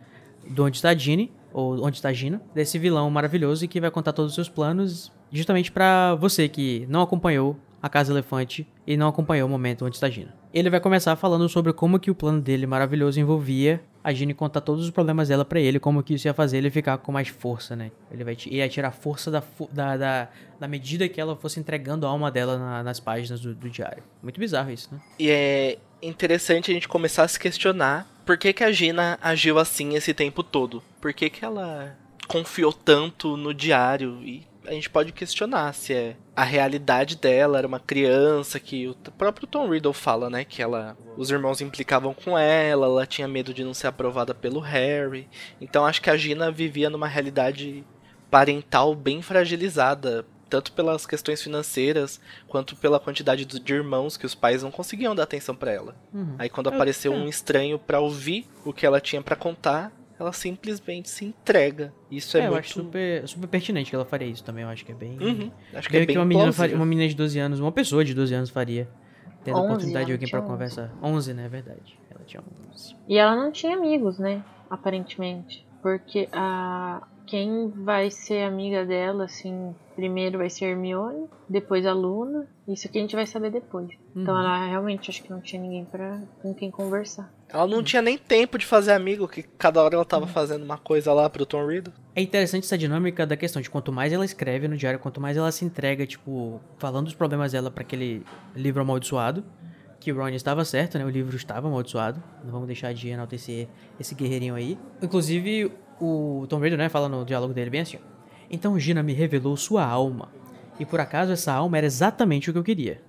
do Onde Está Ginny, ou Onde Está Gina, desse vilão maravilhoso e que vai contar todos os seus planos, justamente pra você que não acompanhou a Casa Elefante e não acompanhou o momento Onde Está Gina. Ele vai começar falando sobre como que o plano dele maravilhoso envolvia a Ginny contar todos os problemas dela pra ele, como que isso ia fazer ele ficar com mais força, né? Ele vai ia tirar força da, da, da, da medida que ela fosse entregando a alma dela na- nas páginas do, do diário. Muito bizarro isso, né? E é interessante a gente começar a se questionar por que, que a Gina agiu assim esse tempo todo. Por que, que ela confiou tanto no diário? E a gente pode questionar se é a realidade dela, era uma criança que o próprio Tom Riddle fala, né? Que ela. Os irmãos implicavam com ela, ela tinha medo de não ser aprovada pelo Harry. Então acho que a Gina vivia numa realidade parental bem fragilizada. Tanto pelas questões financeiras, quanto pela quantidade de irmãos que os pais não conseguiam dar atenção pra ela. Uhum. Aí quando Eu- apareceu é. um estranho pra ouvir o que ela tinha pra contar, ela simplesmente se entrega. Isso é, É, eu muito. acho super, super pertinente que ela faria isso também. Eu acho que é bem. Uhum. Acho que é bem que uma menina, faria, uma menina de 12 anos, uma pessoa de 12 anos faria. Tendo a 11, oportunidade de alguém 11. conversar. 11, né? É verdade. Ela tinha 11. E ela não tinha amigos, né? Aparentemente. Porque a quem vai ser amiga dela, assim, primeiro vai ser Hermione, depois a Luna. Isso que a gente vai saber depois. Então Uhum. ela realmente acho que não tinha ninguém pra, com quem conversar. Ela não tinha nem tempo de fazer amigo, que cada hora ela Uhum. tava fazendo uma coisa lá pro Tom Riddle. É interessante essa dinâmica da questão de quanto mais ela escreve no diário, quanto mais ela se entrega, tipo, falando os problemas dela pra aquele livro amaldiçoado. Que o Ron estava certo, né? O livro estava amaldiçoado. Não vamos deixar de enaltecer esse guerreirinho aí. Inclusive, o Tom Riddle, né, fala no diálogo dele bem assim: ó. Então Gina me revelou sua alma. E por acaso essa alma era exatamente o que eu queria.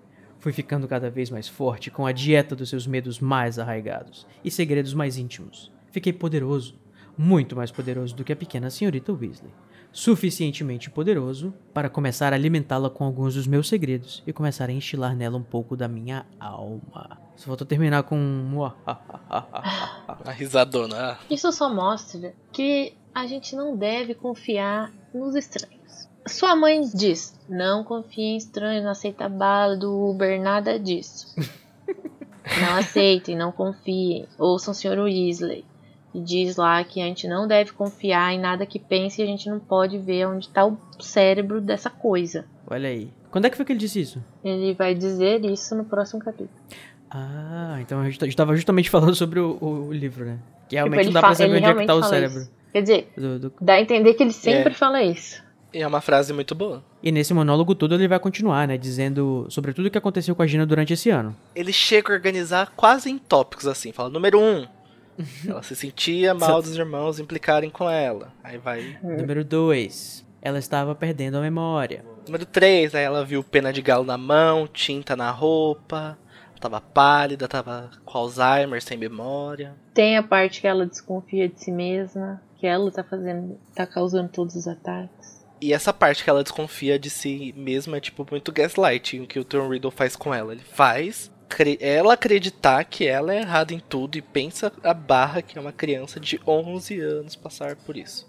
Fui ficando cada vez mais forte com a dieta dos seus medos mais arraigados e segredos mais íntimos. Fiquei poderoso, muito mais poderoso do que a pequena senhorita Weasley. Suficientemente poderoso para começar a alimentá-la com alguns dos meus segredos e começar a enchilar nela um pouco da minha alma. Só faltou terminar com um. A risadona. ah. Isso só mostra que a gente não deve confiar nos estranhos. Sua mãe diz: não confie em estranhos, não aceita bala do Uber, nada disso. não aceitem, não confiem. Ouçam o Sr. Weasley. E diz lá que a gente não deve confiar em nada que pense e a gente não pode ver onde está o cérebro dessa coisa. Olha aí. Quando é que foi que ele disse isso? Ele vai dizer isso no próximo capítulo. Ah, então a gente estava justamente falando sobre o, o livro, né? Que realmente Tipo, não dá pra saber onde é que tá o cérebro. isso. Quer dizer, do- do- dá a entender que ele sempre É. fala isso. E é uma frase muito boa. E nesse monólogo todo ele vai continuar, né? Dizendo sobre tudo o que aconteceu com a Gina durante esse ano. Ele chega a organizar quase em tópicos assim. Fala, número um. Ela se sentia mal dos irmãos implicarem com ela. Aí vai. Número 2. Ela estava perdendo a memória. Número 3, aí ela viu pena de galo na mão, tinta na roupa. Tava pálida, tava com Alzheimer, sem memória. Tem a parte que ela desconfia de si mesma, que ela tá fazendo, tá causando todos os ataques. E essa parte que ela desconfia de si mesma é tipo muito gaslighting, o que o Tom Riddle faz com ela. Ele faz ela acreditar que ela é errada em tudo e pensa a barra que é uma criança de 11 anos passar por isso.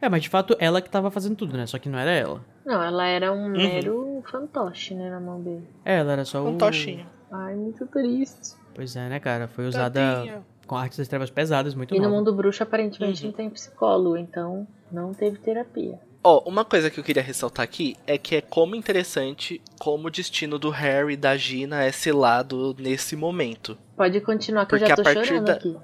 É, mas de fato ela que tava fazendo tudo, né? Só que não era ela. Não, ela era um mero fantoche, né, na mão dele. É, ela era só Um o... tochinho. Ai, muito triste. Pois é, né, cara? Foi usada Tadinha. com artes das trevas pesadas, muito E no nova. mundo bruxo, aparentemente, Uhum. não tem psicólogo, então não teve terapia. Ó, uma coisa que eu queria ressaltar aqui é que é como interessante como o destino do Harry e da Gina é selado nesse momento. Pode continuar, que Porque eu já a tô partir chorando da- aqui.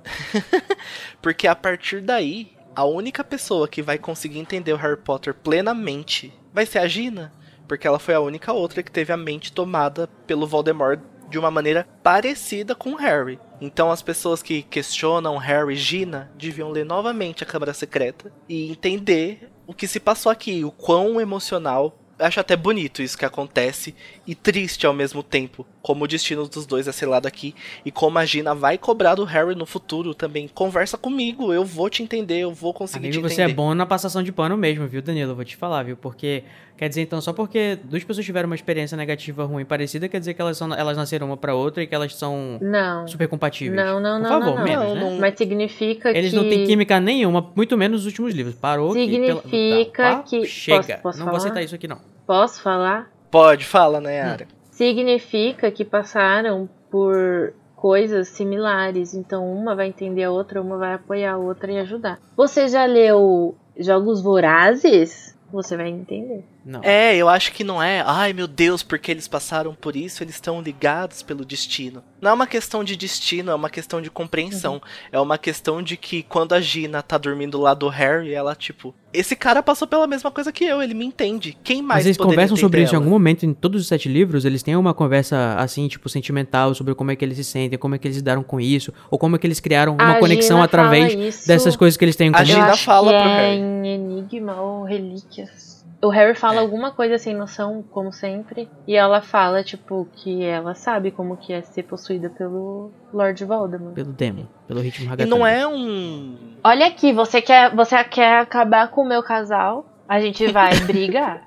Porque a partir daí, a única pessoa que vai conseguir entender o Harry Potter plenamente vai ser a Gina. Porque ela foi a única outra que teve a mente tomada pelo Voldemort de uma maneira parecida com o Harry. Então as pessoas que questionam Harry e Gina deviam ler novamente a Câmara Secreta e entender o que se passou aqui, o quão emocional. Eu acho até bonito isso que acontece e triste ao mesmo tempo, como o destino dos dois é selado aqui e como a Gina vai cobrar do Harry no futuro também. Conversa comigo, eu vou te entender, eu vou conseguir Amigo, te você é entender. bom na passação de pano mesmo, viu, Danilo? Eu Vou te falar, viu? Porque, quer dizer, então, só porque duas pessoas tiveram uma experiência negativa ruim parecida, quer dizer que elas, são, elas nasceram uma pra outra e que elas são Não. super compatíveis. Não, não, Por não, favor, não, não. menos, Não, né? não- Mas significa Eles que... não têm química nenhuma, muito menos nos últimos livros. Parou que Significa pela... Tá, que- Chega, Posso- posso não vou falar? aceitar isso aqui não. Posso falar? Pode, fala, Nayara. Significa que passaram por coisas similares. Então, uma vai entender a outra, uma vai apoiar a outra e ajudar. Você já leu Jogos Vorazes? Você vai entender. Não. É, eu acho que não é, ai meu Deus, porque eles passaram por isso, eles estão ligados pelo destino. Não é uma questão de destino, é uma questão de compreensão. Uhum. É uma questão de que quando a Gina tá dormindo lá do Harry, ela, tipo, esse cara passou pela mesma coisa que eu, ele me entende. Quem mais Mas eles conversam sobre isso em ela? algum momento em todos os sete livros. Eles têm uma conversa assim, tipo, sentimental sobre como é que eles se sentem, como é que eles lidaram com isso, ou como é que eles criaram uma A conexão Gina através dessas coisas que eles têm em A comum. Gina Eu acho fala pro é Harry. em Enigma ou Relíquias. O Harry fala É. alguma coisa sem noção, como sempre. E ela fala, tipo, que ela sabe como que é ser possuída pelo Lord Voldemort. Pelo demo, pelo ritmo E ragatanga. não é um. Olha aqui, você quer, você quer acabar com o meu casal? A gente vai brigar.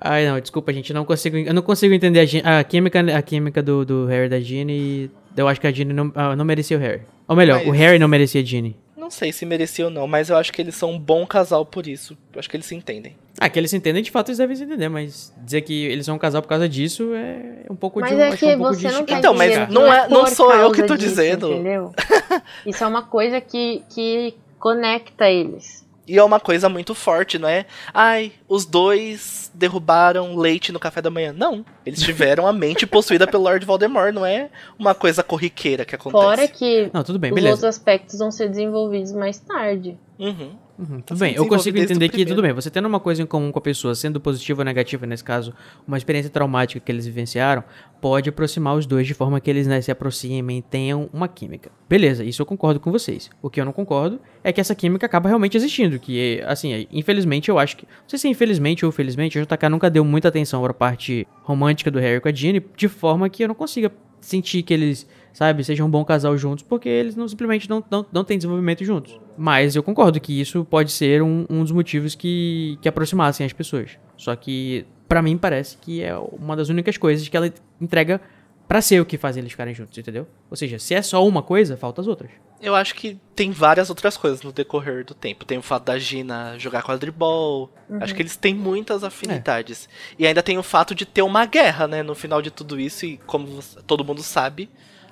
Ai, não, desculpa, gente, não consigo, eu não consigo entender a, a química, a química do, do Harry e da Ginny e eu acho que a Ginny não, ah, não merecia o Harry. Ou melhor, Mas- o Harry não merecia a Ginny. Não sei se merecia ou não, mas eu acho que eles são um bom casal por isso. Eu acho que eles se entendem. Ah, que eles se entendem, de fato eles devem se entender, mas dizer que eles são um casal por causa disso é um pouco Mas de um, é acho que um pouco você de não tá Então, mas não é- não por sou eu que tô disso, dizendo. Entendeu? Isso é uma coisa que, que conecta eles. E é uma coisa muito forte, não é? Ai, os dois derrubaram leite no café da manhã. Não. Eles tiveram a mente possuída pelo Lord Voldemort, não é uma coisa corriqueira que acontece. Fora que Não, tudo bem, os beleza. outros aspectos vão ser desenvolvidos mais tarde. Uhum. Uhum, tudo Assim, bem, eu consigo entender que, tudo bem, você tendo uma coisa em comum com a pessoa, sendo positiva ou negativa, nesse caso, uma experiência traumática que eles vivenciaram, pode aproximar os dois de forma que eles né, se aproximem e tenham uma química. Beleza, isso eu concordo com vocês. O que eu não concordo é que essa química acaba realmente existindo, que, assim, infelizmente eu acho que, não sei se é infelizmente ou felizmente, o JK nunca deu muita atenção pra parte romântica do Harry com a Ginny, de forma que eu não consiga sentir que eles, sabe, sejam um bom casal juntos, porque eles não simplesmente não, não, não têm desenvolvimento juntos. Mas eu concordo que isso pode ser um, um dos motivos que, que aproximassem as pessoas. Só que, pra mim, parece que é uma das únicas coisas que ela entrega pra ser o que faz eles ficarem juntos, entendeu? Ou seja, se é só uma coisa, falta as outras. Eu acho que tem várias outras coisas no decorrer do tempo. Tem o fato da Gina jogar quadribol. Uhum. Acho que eles têm muitas afinidades. E ainda tem o fato de ter uma guerra, né? No final de tudo isso, e como todo mundo sabe,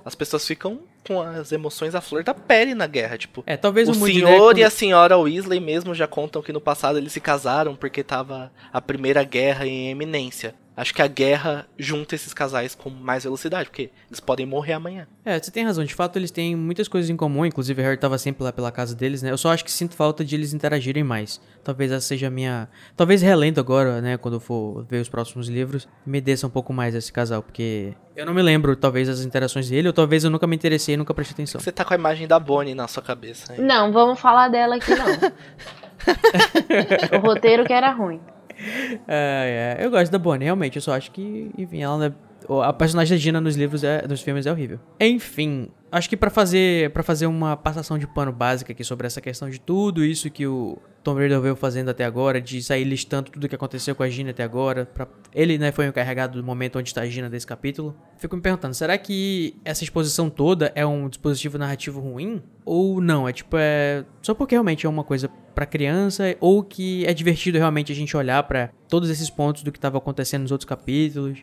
as pessoas ficam com as emoções à flor da pele na guerra. Tipo, É, talvez o o, né, senhor e a senhora Weasley mesmo já contam que no passado eles se casaram porque tava a primeira guerra em eminência. Acho que a guerra junta esses casais com mais velocidade, porque eles podem morrer amanhã. É, você tem razão. De fato, eles têm muitas coisas em comum. Inclusive, o Harry tava sempre lá pela casa deles, né? Eu só acho que sinto falta de eles interagirem mais. Talvez essa seja a minha... Talvez relendo agora, né? Quando eu for ver os próximos livros, me desça um pouco mais esse casal. Porque eu não me lembro, talvez, das interações dele. Ou talvez eu nunca me interessei e nunca prestei atenção. Você tá com a imagem da Bonnie na sua cabeça. hein? Não, vamos falar dela aqui não. o roteiro que era ruim. É, é, eu gosto da Bonnie, realmente. Eu só acho que, enfim, ela é- A personagem da Gina nos livros, é, nos filmes, é horrível. Enfim, acho que pra fazer para fazer uma passação de pano básica aqui sobre essa questão de tudo isso que o Tom Riddle veio fazendo até agora, de sair listando tudo que aconteceu com a Gina até agora. Pra, ele, né, foi o encarregado do momento onde está a Gina desse capítulo. Fico me perguntando, será que essa exposição toda é um dispositivo narrativo ruim? Ou não? É tipo, é só porque realmente é uma coisa pra criança ou que é divertido realmente a gente olhar pra todos esses pontos do que estava acontecendo nos outros capítulos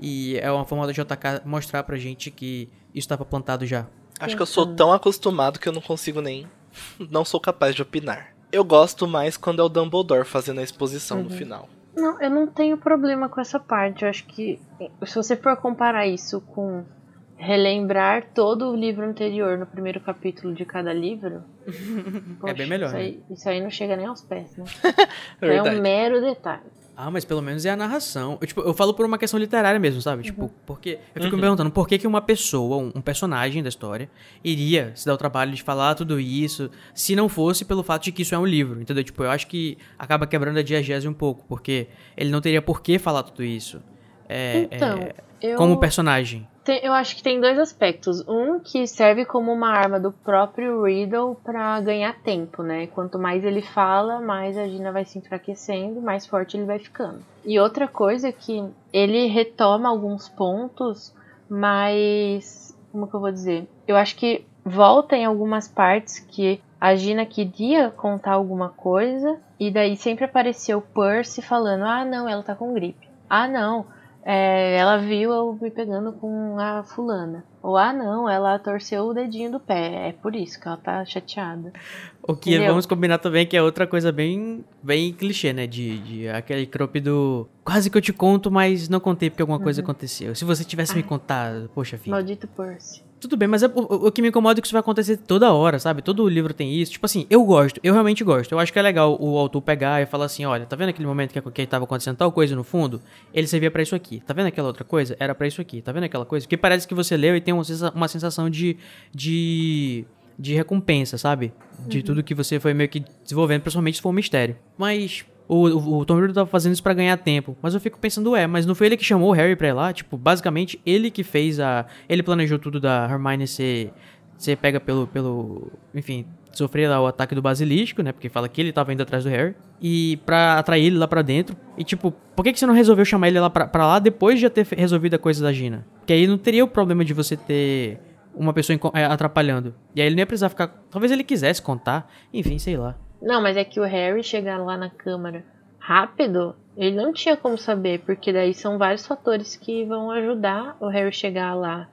e é uma forma da JK mostrar pra gente que isso estava plantado já. Acho que eu sou tão acostumado que eu não consigo nem. Não sou capaz de opinar. Eu gosto mais quando é o Dumbledore fazendo a exposição no final. Não, eu não tenho problema com essa parte. Eu acho que se você for comparar isso com relembrar todo o livro anterior no primeiro capítulo de cada livro, poxa, bem melhor, Isso né? aí, isso aí não chega nem aos pés, né? É é um mero detalhe. Ah, mas pelo menos é a narração. Eu, tipo, eu falo por uma questão literária mesmo, sabe? Tipo, porque eu fico me perguntando por que, que uma pessoa, um, um personagem da história, iria se dar o trabalho de falar tudo isso se não fosse pelo fato de que isso é um livro, entendeu? Tipo, eu acho que acaba quebrando a diegese um pouco, porque ele não teria por que falar tudo isso. É, Então, é, eu, como personagem. Eu acho que tem dois aspectos. Um que serve como uma arma do próprio Riddle pra ganhar tempo, né? Quanto mais ele fala, mais a Gina vai se enfraquecendo, mais forte ele vai ficando. E outra coisa é que ele retoma alguns pontos, mas. Como que eu vou dizer? Eu acho que volta em algumas partes que a Gina queria contar alguma coisa, e daí sempre apareceu o Percy falando: ah, não, ela tá com gripe. Ah, não, é, ela viu eu me pegando com a fulana. Ou, ah, não, ela torceu o dedinho do pé. É por isso que ela tá chateada. O que Entendeu? vamos combinar também que é outra coisa bem, bem clichê, né? De, de aquele trope do. Quase que eu te conto, mas não contei porque alguma coisa aconteceu. Se você tivesse me contado, poxa vida. Maldito Percy. Tudo bem, mas é, o, o que me incomoda é que isso vai acontecer toda hora, sabe? Todo livro tem isso. Tipo assim, eu gosto, eu realmente gosto. Eu acho que é legal o autor pegar e falar assim: olha, tá vendo aquele momento que, que tava acontecendo tal coisa no fundo? Ele servia pra isso aqui. Tá vendo aquela outra coisa? Era pra isso aqui. Tá vendo aquela coisa? Porque parece que você leu e tem uma sensa- uma sensação de. de. de recompensa, sabe? De tudo que você foi meio que desenvolvendo, principalmente se for um mistério. Mas. O, o, o Tom Riddle tava fazendo isso pra ganhar tempo. Mas eu fico pensando, ué, mas não foi ele que chamou o Harry pra ir lá? Tipo, basicamente, ele que fez a. Ele planejou tudo da Hermione ser. ser pega pelo. pelo. Enfim, sofrer lá o ataque do basilisco, né? Porque fala que ele tava indo atrás do Harry. E pra atrair ele lá pra dentro. E tipo, por que, que você não resolveu chamar ele lá pra, pra lá depois de já ter resolvido a coisa da Gina? Porque aí não teria o problema de você ter uma pessoa é, atrapalhando. E aí ele não ia precisar ficar. Talvez ele quisesse contar. Enfim, sei lá. Não, mas é que o Harry chegar lá na câmara rápido, ele não tinha como saber, porque daí são vários fatores que vão ajudar o Harry chegar lá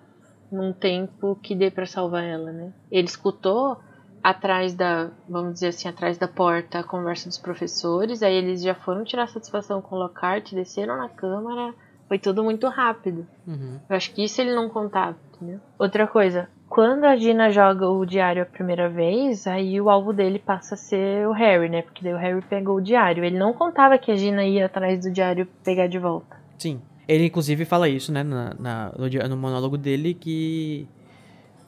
num tempo que dê pra salvar ela, né? Ele escutou atrás da, vamos dizer assim, atrás da porta a conversa dos professores, aí eles já foram tirar satisfação com o Lockhart, desceram na câmara, foi tudo muito rápido. Uhum. Eu acho que isso ele não contava, entendeu? Outra coisa, quando a Gina joga o diário a primeira vez, aí o alvo dele passa a ser o Harry, né? Porque daí o Harry pegou o diário. Ele não contava que a Gina ia atrás do diário pegar de volta. Sim. Ele, inclusive, fala isso, né, na, na- no, no monólogo dele, que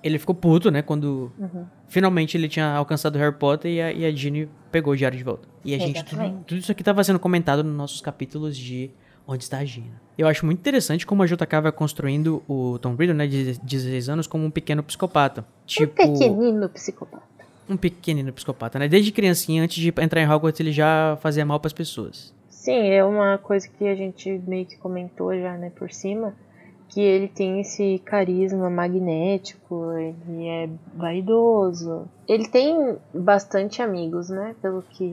ele ficou puto, né, quando finalmente ele tinha alcançado o Harry Potter e a, e a Ginny pegou o diário de volta. E a gente, tudo, tudo isso aqui tava sendo comentado nos nossos capítulos de Onde está a Gina. Eu acho muito interessante como a JK vai construindo o Tom Riddle, né, de 16 anos, como um pequeno psicopata. Tipo, Um pequenino psicopata. um pequenino psicopata, né? Desde criancinha, antes de entrar em Hogwarts, ele já fazia mal pras pessoas. Sim, é uma coisa que a gente meio que comentou já, né, por cima. que ele tem esse carisma magnético, ele é vaidoso. Ele tem bastante amigos, né? Pelo que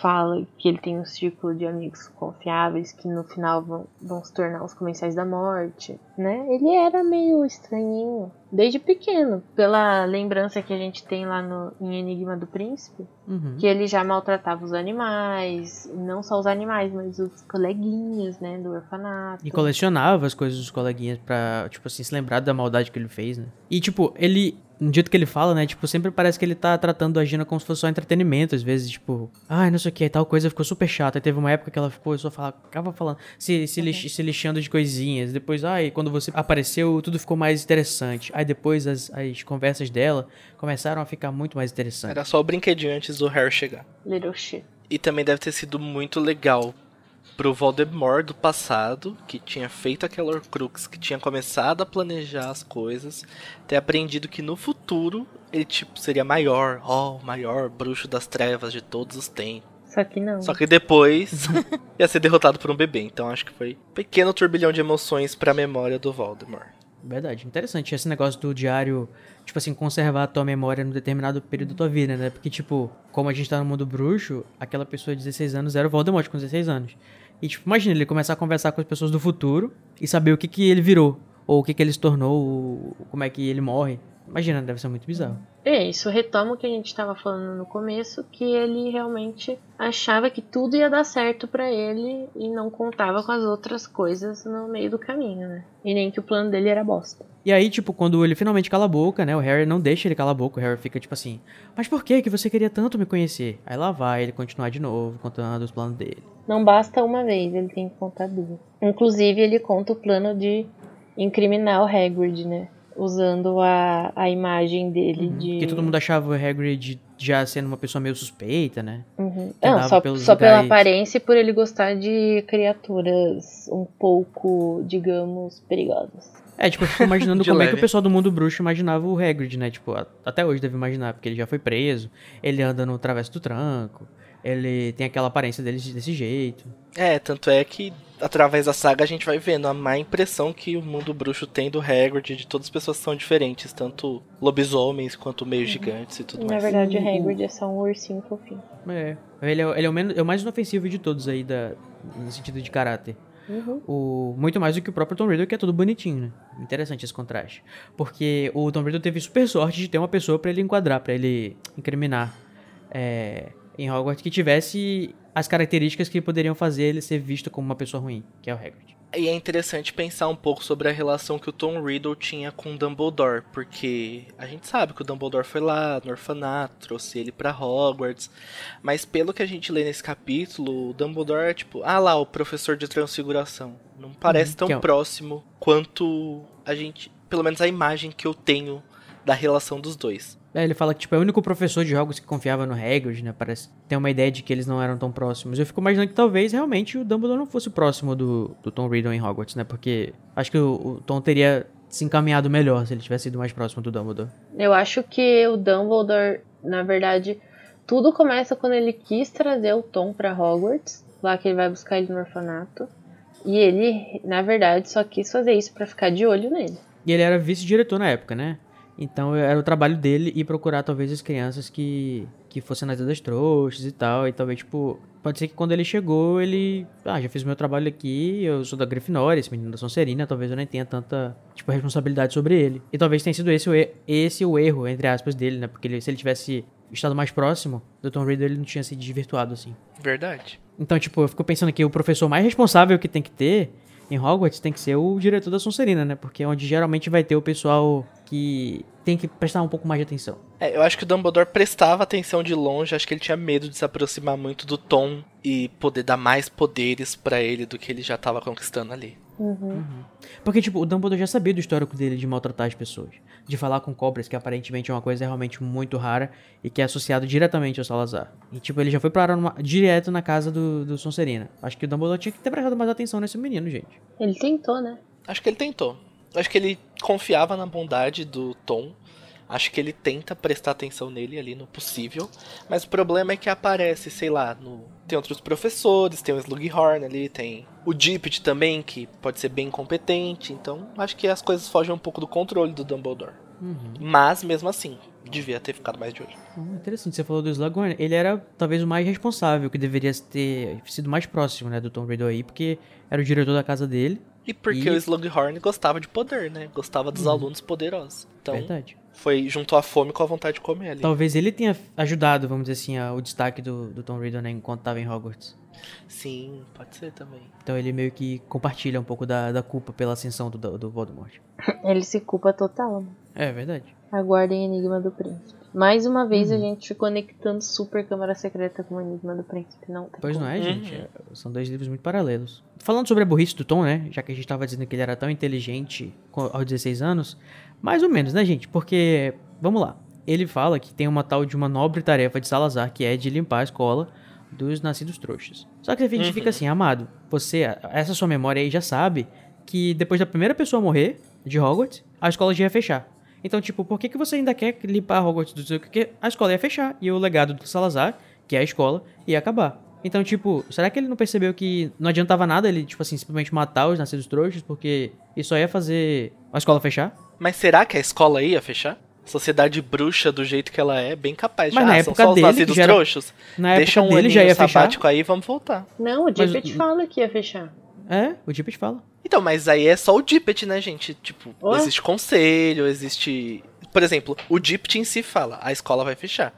fala que ele tem um círculo de amigos confiáveis que no final vão, vão se tornar os comensais da morte, né? Ele era meio estranhinho desde pequeno, pela lembrança que a gente tem lá no, em Enigma do Príncipe, Uhum. que ele já maltratava os animais, não só os animais, mas os coleguinhas, né, do orfanato. E colecionava as coisas dos coleguinhas pra, tipo assim, se lembrar da maldade que ele fez, né? E, tipo, ele, no jeito que ele fala, né, tipo, sempre parece que ele tá tratando a Gina como se fosse só entretenimento, às vezes, tipo, ai, não sei o que, tal coisa ficou super chata. Aí teve uma época que ela ficou, só falava, ficava falando, se, se, lix- se lixando de coisinhas. Depois, ai, quando você apareceu, tudo ficou mais interessante. Aí depois as, as conversas dela começaram a ficar muito mais interessantes. Era só o brinquedinho antes do Harry chegar. Little shit. E também deve ter sido muito legal pro Voldemort do passado, que tinha feito aquela Horcrux, que tinha começado a planejar as coisas, ter aprendido que no futuro ele tipo seria maior, ó, o maior bruxo das trevas de todos os tempos. Só que não. Só que depois ia ser derrotado por um bebê. Então acho que foi um pequeno turbilhão de emoções pra memória do Voldemort. Verdade, interessante esse negócio do diário, tipo assim, conservar a tua memória num determinado período da tua vida, né? Porque, tipo, como a gente tá no mundo bruxo, aquela pessoa de 16 anos era o Voldemort com 16 anos. E, tipo, imagina ele começar a conversar com as pessoas do futuro e saber o que que ele virou, ou o que que ele se tornou, ou como é que ele morre. Imagina, deve ser muito bizarro. É, isso retoma o que a gente estava falando no começo, que ele realmente achava que tudo ia dar certo pra ele e não contava com as outras coisas no meio do caminho, né? E nem que o plano dele era bosta. E aí, tipo, quando ele finalmente cala a boca, né? O Harry não deixa ele calar a boca. O Harry fica tipo assim: Mas por que que você queria tanto me conhecer? Aí lá vai ele continuar de novo, contando os planos dele. Não basta uma vez, ele tem que contar duas. Inclusive, ele conta o plano de incriminar o Hagrid, né? Usando a, a imagem dele de... Que todo mundo achava o Hagrid já sendo uma pessoa meio suspeita, né? Uhum. Não, só, pelos só pela aparência e por ele gostar de criaturas um pouco, digamos, perigosas. É, tipo, eu fico imaginando como é que leve. o pessoal do mundo bruxo imaginava o Hagrid, né? Tipo, até hoje deve imaginar, porque ele já foi preso, ele anda no travesso do tranco, ele tem aquela aparência dele desse jeito. É, tanto é que através da saga a gente vai vendo a má impressão que o mundo bruxo tem do Hagrid, de todas as pessoas que são diferentes, tanto lobisomens quanto meio gigantes e tudo Na mais. verdade, o Hagrid é só um ursinho fofinho. É, ele é, ele é o, menos, é o mais inofensivo de todos aí, da, no sentido de caráter. Uhum. O, muito mais do que o próprio Tom Riddle, que é todo bonitinho, né? Interessante esse contraste. Porque o Tom Riddle teve super sorte de ter uma pessoa pra ele enquadrar, pra ele incriminar é, em Hogwarts que tivesse as características que poderiam fazer ele ser visto como uma pessoa ruim, que é o Hagrid. E é interessante pensar um pouco sobre a relação que o Tom Riddle tinha com o Dumbledore, porque a gente sabe que o Dumbledore foi lá no orfanato, trouxe ele pra Hogwarts, mas pelo que a gente lê nesse capítulo, o Dumbledore é tipo, ah lá, o professor de transfiguração. Não parece Uhum, tão é o- próximo quanto a gente, pelo menos a imagem que eu tenho da relação dos dois. É, ele fala que tipo, é o único professor de jogos que confiava no Hagrid, né? Parece tem uma ideia de que eles não eram tão próximos. Eu fico imaginando que talvez realmente o Dumbledore não fosse próximo do, do Tom Riddle em Hogwarts, né? Porque acho que o, o Tom teria se encaminhado melhor se ele tivesse sido mais próximo do Dumbledore. Eu acho que o Dumbledore, na verdade, tudo começa quando ele quis trazer o Tom pra Hogwarts, lá que ele vai buscar ele no orfanato. E ele, na verdade, só quis fazer isso pra ficar de olho nele. E ele era vice-diretor na época, né? Então era o trabalho dele ir procurar talvez as crianças que, que fossem nas das trouxas e tal. E talvez, tipo, pode ser que quando ele chegou, ele. Ah, já fiz o meu trabalho aqui, eu sou da Grifinória, esse menino da Sonserina, talvez eu nem tenha tanta, tipo, responsabilidade sobre ele. E talvez tenha sido esse o, esse o erro, entre aspas, dele, né? Porque ele- se ele tivesse estado mais próximo do Tom Riddle, ele não tinha se desvirtuado assim. Verdade. Então, tipo, eu fico pensando que o professor mais responsável que tem que ter em Hogwarts tem que ser o diretor da Sonserina, né? Porque é onde geralmente vai ter o pessoal que tem que prestar um pouco mais de atenção. É, eu acho que o Dumbledore prestava atenção de longe, acho que ele tinha medo de se aproximar muito do Tom e poder dar mais poderes pra ele do que ele já tava conquistando ali. Uhum. Porque, tipo, o Dumbledore já sabia do histórico dele de maltratar as pessoas. De falar com cobras, que aparentemente é uma coisa realmente muito rara e que é associado diretamente ao Salazar. E, tipo, ele já foi parar numa- direto na casa do, do Sonserina. Acho que o Dumbledore tinha que ter prestado mais atenção nesse menino, gente. Ele tentou, né? Acho que ele tentou. Acho que ele confiava na bondade do Tom. Acho que ele tenta prestar atenção nele ali no possível, mas o problema é que aparece, sei lá, no... tem outros professores, tem o Slughorn ali, tem o Dippet também, que pode ser bem competente, então acho que as coisas fogem um pouco do controle do Dumbledore. Uhum. Mas, mesmo assim, devia ter ficado mais de olho. Hum, interessante, você falou do Slughorn. Ele era talvez o mais responsável, que deveria ter sido mais próximo, né, do Tom Riddle aí, porque era o diretor da casa dele. E porque E- o Slughorn gostava de poder, né? Gostava dos alunos poderosos. Então, Verdade. foi juntou a fome com a vontade de comer ali. Talvez ele tenha ajudado, vamos dizer assim, a- o destaque do, do Tom Riddle, né, enquanto tava em Hogwarts. Sim, pode ser também. Então ele meio que compartilha um pouco da, da culpa pela ascensão do, do Voldemort. Ele se culpa total. né? É verdade. Aguardem Enigma do Príncipe. Mais uma vez Uhum. a gente conectando super Câmara Secreta com o Enigma do Príncipe. Não tem Pois como. não é, Uhum. gente? É, São dois livros muito paralelos. Falando sobre a burrice do Tom, né? Já que a gente tava dizendo que ele era tão inteligente aos 16 anos, mais ou menos, né, gente? Porque, vamos lá. Ele fala que tem uma tal de uma nobre tarefa de Salazar, que é de limpar a escola dos nascidos trouxas. Só que a gente Uhum. fica assim, amado, você, essa sua memória aí já sabe que depois da primeira pessoa morrer de Hogwarts, a escola já ia fechar. Então, tipo, por que, que você ainda quer limpar Hogwarts do seu... Porque a escola ia fechar e o legado do Salazar, que é a escola, ia acabar. Então, tipo, será que ele não percebeu que não adiantava nada ele, tipo assim, simplesmente matar os nascidos trouxas, porque isso só ia fazer a escola fechar? Mas será que a escola ia fechar? Sociedade bruxa do jeito que ela é, bem capaz de. Mas na ah, são época só os dele, nascidos que já era- trouxos. Na Deixa época um dele já ia fechar. aí e vamos voltar. Não, o Mas- Dippet fala que ia fechar. É, o Dippet fala. Então, mas aí é só o Dippet, né, gente? Tipo, Ué? existe conselho, existe. Por exemplo, o Dippet em si fala, a escola vai fechar.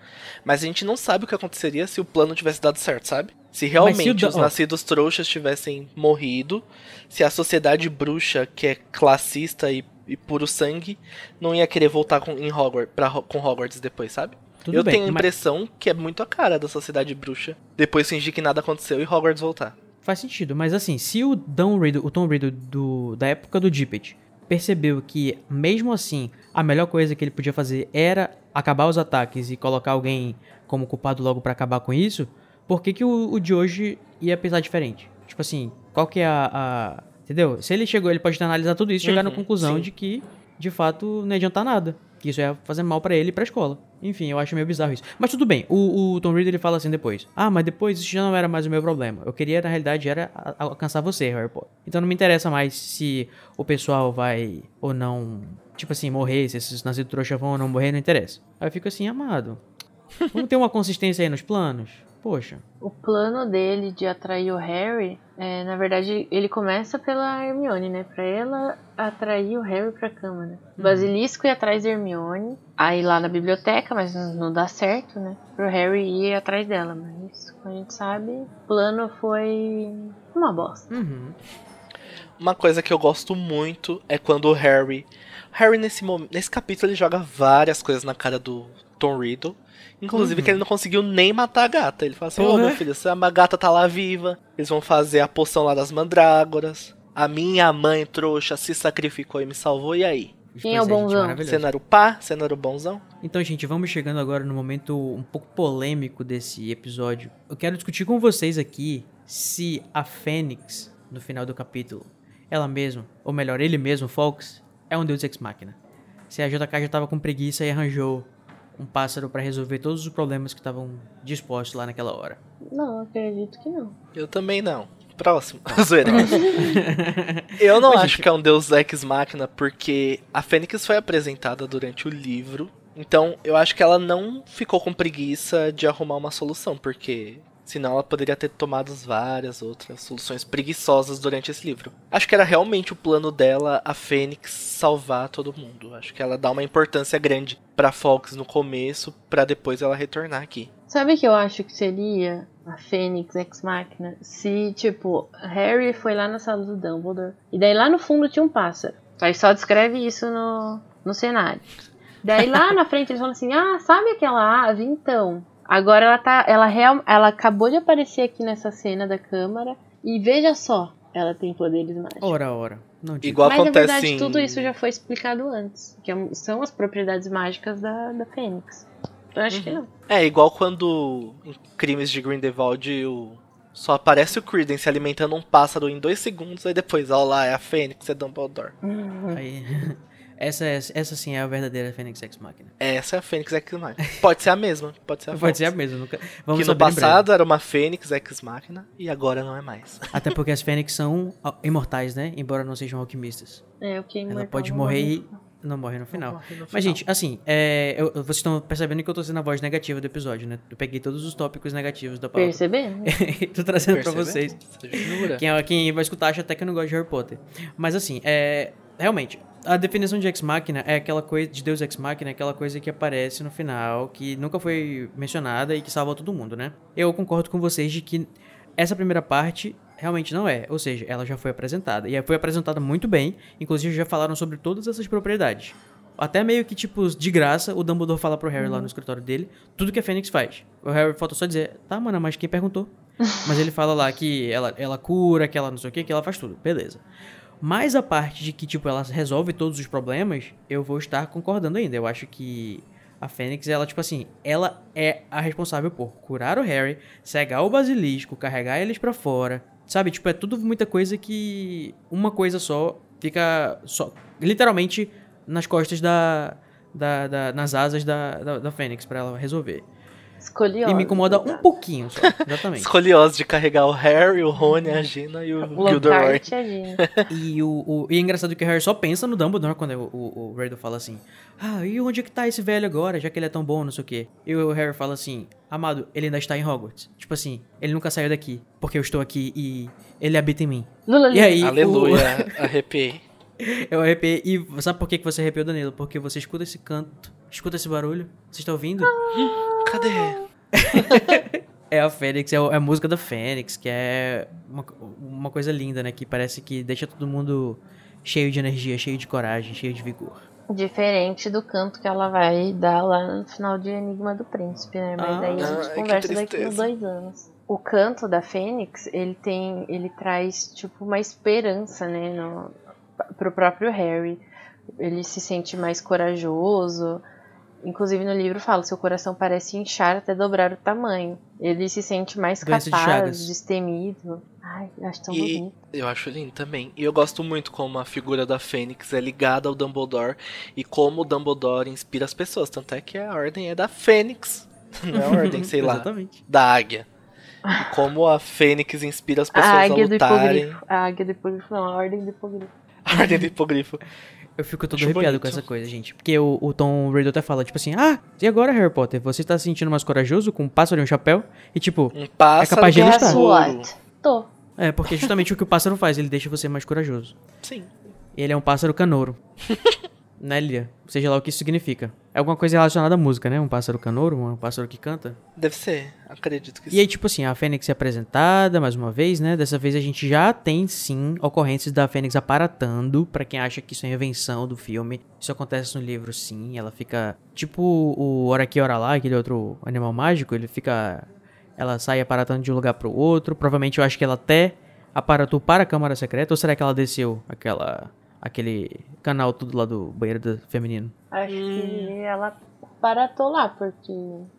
Mas a gente não sabe o que aconteceria se o plano tivesse dado certo, sabe? Se realmente Dan- os nascidos trouxas tivessem morrido, se a sociedade bruxa, que é classista e, e puro sangue, não ia querer voltar com, em Hogwarts, pra, com Hogwarts depois, sabe? Tudo Eu bem, tenho a mas impressão que é muito a cara da sociedade bruxa depois fingir que nada aconteceu e Hogwarts voltar. Faz sentido. Mas assim, se o Tom Riddle, o Tom Riddle do, da época do Dippet percebeu que, mesmo assim, a melhor coisa que ele podia fazer era acabar os ataques e colocar alguém como culpado logo pra acabar com isso, por que, que o, o de hoje ia pensar diferente? Tipo assim, qual que é a, a- Entendeu? Se ele chegou, ele pode analisar tudo isso e chegar na Uhum, conclusão sim. de que, de fato, não ia adiantar nada. Que isso ia fazer mal pra ele e pra escola. Enfim, eu acho meio bizarro isso. Mas tudo bem, o, o Tom Riddle ele fala assim depois. Ah, mas depois isso já não era mais o meu problema. Eu queria, na realidade, era alcançar você, Harry Potter. Então não me interessa mais se o pessoal vai ou não, tipo assim, morrer, se esses nascidos trouxa vão ou não morrer, não interessa. Aí eu fico assim, amado. Vamos ter uma consistência aí nos planos? Poxa. O plano dele de atrair o Harry, é, na verdade, ele começa pela Hermione, né? Pra ela atrair o Harry pra câmara. O Basilisco ia atrás da Hermione, aí lá na biblioteca, mas não dá certo, né? Pro Harry ir atrás dela, mas como a gente sabe, o plano foi uma bosta. Uhum. Uma coisa que eu gosto muito é quando o Harry. Harry, nesse, mom- nesse capítulo, ele joga várias coisas na cara do Tom Riddle. Inclusive que ele não conseguiu nem matar a gata. Ele fala assim: Ô Porra. meu filho, se a gata tá lá viva, eles vão fazer a poção lá das mandrágoras. A minha mãe trouxa se sacrificou e me salvou, e aí? Quem é o bonzão? maravilhoso. Você não era o pá? Você não era o bonzão? Então, gente, vamos chegando agora no momento um pouco polêmico desse episódio. Eu quero discutir com vocês aqui se a Fênix, no final do capítulo, ela mesma, ou melhor, ele mesmo, Fox, é um deus ex-máquina. Se a JK já tava com preguiça e arranjou um pássaro pra resolver todos os problemas que estavam dispostos lá naquela hora. Não, acredito que não. Eu também não. Próximo. Zoeira. Eu não Mas, acho gente- que é um deus ex máquina porque a Fênix foi apresentada durante o livro. Então, eu acho que ela não ficou com preguiça de arrumar uma solução, porque senão ela poderia ter tomado várias outras soluções preguiçosas durante esse livro. Acho que era realmente o plano dela, a Fênix salvar todo mundo. Acho que ela dá uma importância grande pra Fox no começo, pra depois ela retornar aqui. Sabe o que eu acho que seria a Fênix Ex Machina? Se, tipo, Harry foi lá na sala do Dumbledore e daí lá no fundo tinha um pássaro. Aí só descreve isso no, no cenário. Daí lá na frente eles falam assim: Ah, sabe aquela ave? Então. Agora ela tá. Ela, real, ela acabou de aparecer aqui nessa cena da câmara. E veja só, ela tem poderes mágicos. Ora, ora. Não digo. Igual Mas na acontece verdade em... tudo isso já foi explicado antes. Que é- são as propriedades mágicas da, da Fênix. Eu acho que não. É, igual quando em crimes de Grindelwald o... só aparece o Credence se alimentando um pássaro em dois segundos, aí depois, ó lá, é a Fênix, é Dumbledore. Uhum. Aí- Essa, é- essa sim é a verdadeira Fênix Ex Machina. Essa é a Fênix Ex Machina. Pode ser a mesma. Pode ser a Pode ser a mesma. Nunca... Vamos que no passado era uma Fênix Ex Machina e agora não é mais. Até porque as Fênix são imortais, né? Embora não sejam alquimistas. É, o que é Ela pode morrer morre. e não morre no final. morre no Mas, final. gente, assim, é, eu- vocês estão percebendo que eu tô sendo a voz negativa do episódio, né? Eu peguei todos os tópicos negativos da pauta. Percebendo? e tô trazendo pra Percebeu? vocês. Jura? Quem, quem vai escutar acha até que eu não gosto de Harry Potter. Mas assim, é. Realmente, a definição de Ex Machina é aquela coisa. De Deus Ex Machina é aquela coisa que aparece no final, que nunca foi mencionada e que salva todo mundo, né? Eu concordo com vocês de que essa primeira parte realmente não é. Ou seja, ela já foi apresentada. E foi apresentada muito bem. Inclusive, já falaram sobre todas essas propriedades. Até meio que, tipo, de graça, o Dumbledore fala pro Harry lá no escritório dele tudo que a Fênix faz. O Harry falta só dizer, tá, mano, mas quem perguntou? Mas ele fala lá que ela, ela cura, que ela não sei o que, que ela faz tudo. Beleza. Mas a parte de que, tipo, ela resolve todos os problemas, eu vou estar concordando ainda. Eu acho que a Fênix, ela, tipo assim, ela é a responsável por curar o Harry, cegar o basilisco, carregar eles pra fora. Sabe? Tipo, é tudo muita coisa que uma coisa só fica só, literalmente nas costas da. da, da- nas asas da, da, da Fênix pra ela resolver. Escolhi E me incomoda um pouquinho só, exatamente. Escolioso de carregar o Harry, o Rony, a Gina e o Gilderoy. Lockhart e a Gina. E, o, o- e é engraçado que o Harry só pensa no Dumbledore quando o, o, o Riddle fala assim: Ah, e onde é que tá esse velho agora, já que ele é tão bom, não sei o quê. E o Harry fala assim: Amado, ele ainda está em Hogwarts. Tipo assim, ele nunca saiu daqui, porque eu estou aqui e ele habita em mim. Lula, E aí, Aleluia, arrepiei. o- eu arrepiei. E sabe por que que você arrepiou, Danilo? Porque você escuta esse canto, escuta esse barulho. Você está ouvindo? Cadê? É a Fênix, é, o- é a música da Fênix, que é uma, uma coisa linda, né? Que parece que deixa todo mundo cheio de energia, cheio de coragem, cheio de vigor. Diferente do canto que ela vai dar lá no final de Enigma do Príncipe, né? Mas Ah. aí a gente que conversa daqui uns dois anos. O canto da Fênix, ele tem. ele traz, tipo, uma esperança, né? No, pro próprio Harry. Ele se sente mais corajoso. Inclusive no livro fala, seu coração parece inchar até dobrar o tamanho. Ele se sente mais Doença de capaz, Chagas. destemido. Ai, eu acho tão E bonito. eu acho lindo também. E eu gosto muito como a figura da Fênix é ligada ao Dumbledore e como o Dumbledore inspira as pessoas. Tanto é que a ordem é da Fênix. Não é a ordem, sei lá, Exatamente. da águia. E como a Fênix inspira as A pessoas a, águia do lutarem. hipogrifo. A águia do hipogrifo, não, a ordem do hipogrifo. A ordem do hipogrifo. Eu fico todo Acho arrepiado bonito. com essa coisa, gente. Porque o, o Tom Riddle até fala, tipo assim, ah, e agora, Harry Potter? Você tá se sentindo mais corajoso com um pássaro e um chapéu? E tipo, Um pássaro É capaz de ele estar. Tô. é porque justamente o que o pássaro faz, ele deixa você mais corajoso. Sim. Ele é um pássaro canouro. né, Lia? Seja lá o que isso significa. É alguma coisa relacionada à música, né? Um pássaro canouro, um pássaro que canta. Deve ser. Acredito que E aí, tipo assim, a Fênix é apresentada mais uma vez, né? Dessa vez a gente já tem, sim, ocorrências da Fênix aparatando. Pra quem acha que isso é invenção do filme. Isso acontece no livro, sim. Ela fica. Tipo o Hora Aqui, Hora Lá, aquele outro animal mágico. Ele fica. Ela sai aparatando de um lugar pro outro. Provavelmente eu acho que ela até aparatou para a Câmara Secreta. Ou será que ela desceu aquela. Aquele canal tudo lá do banheiro do feminino? Acho Hum. que ela baratou lá, porque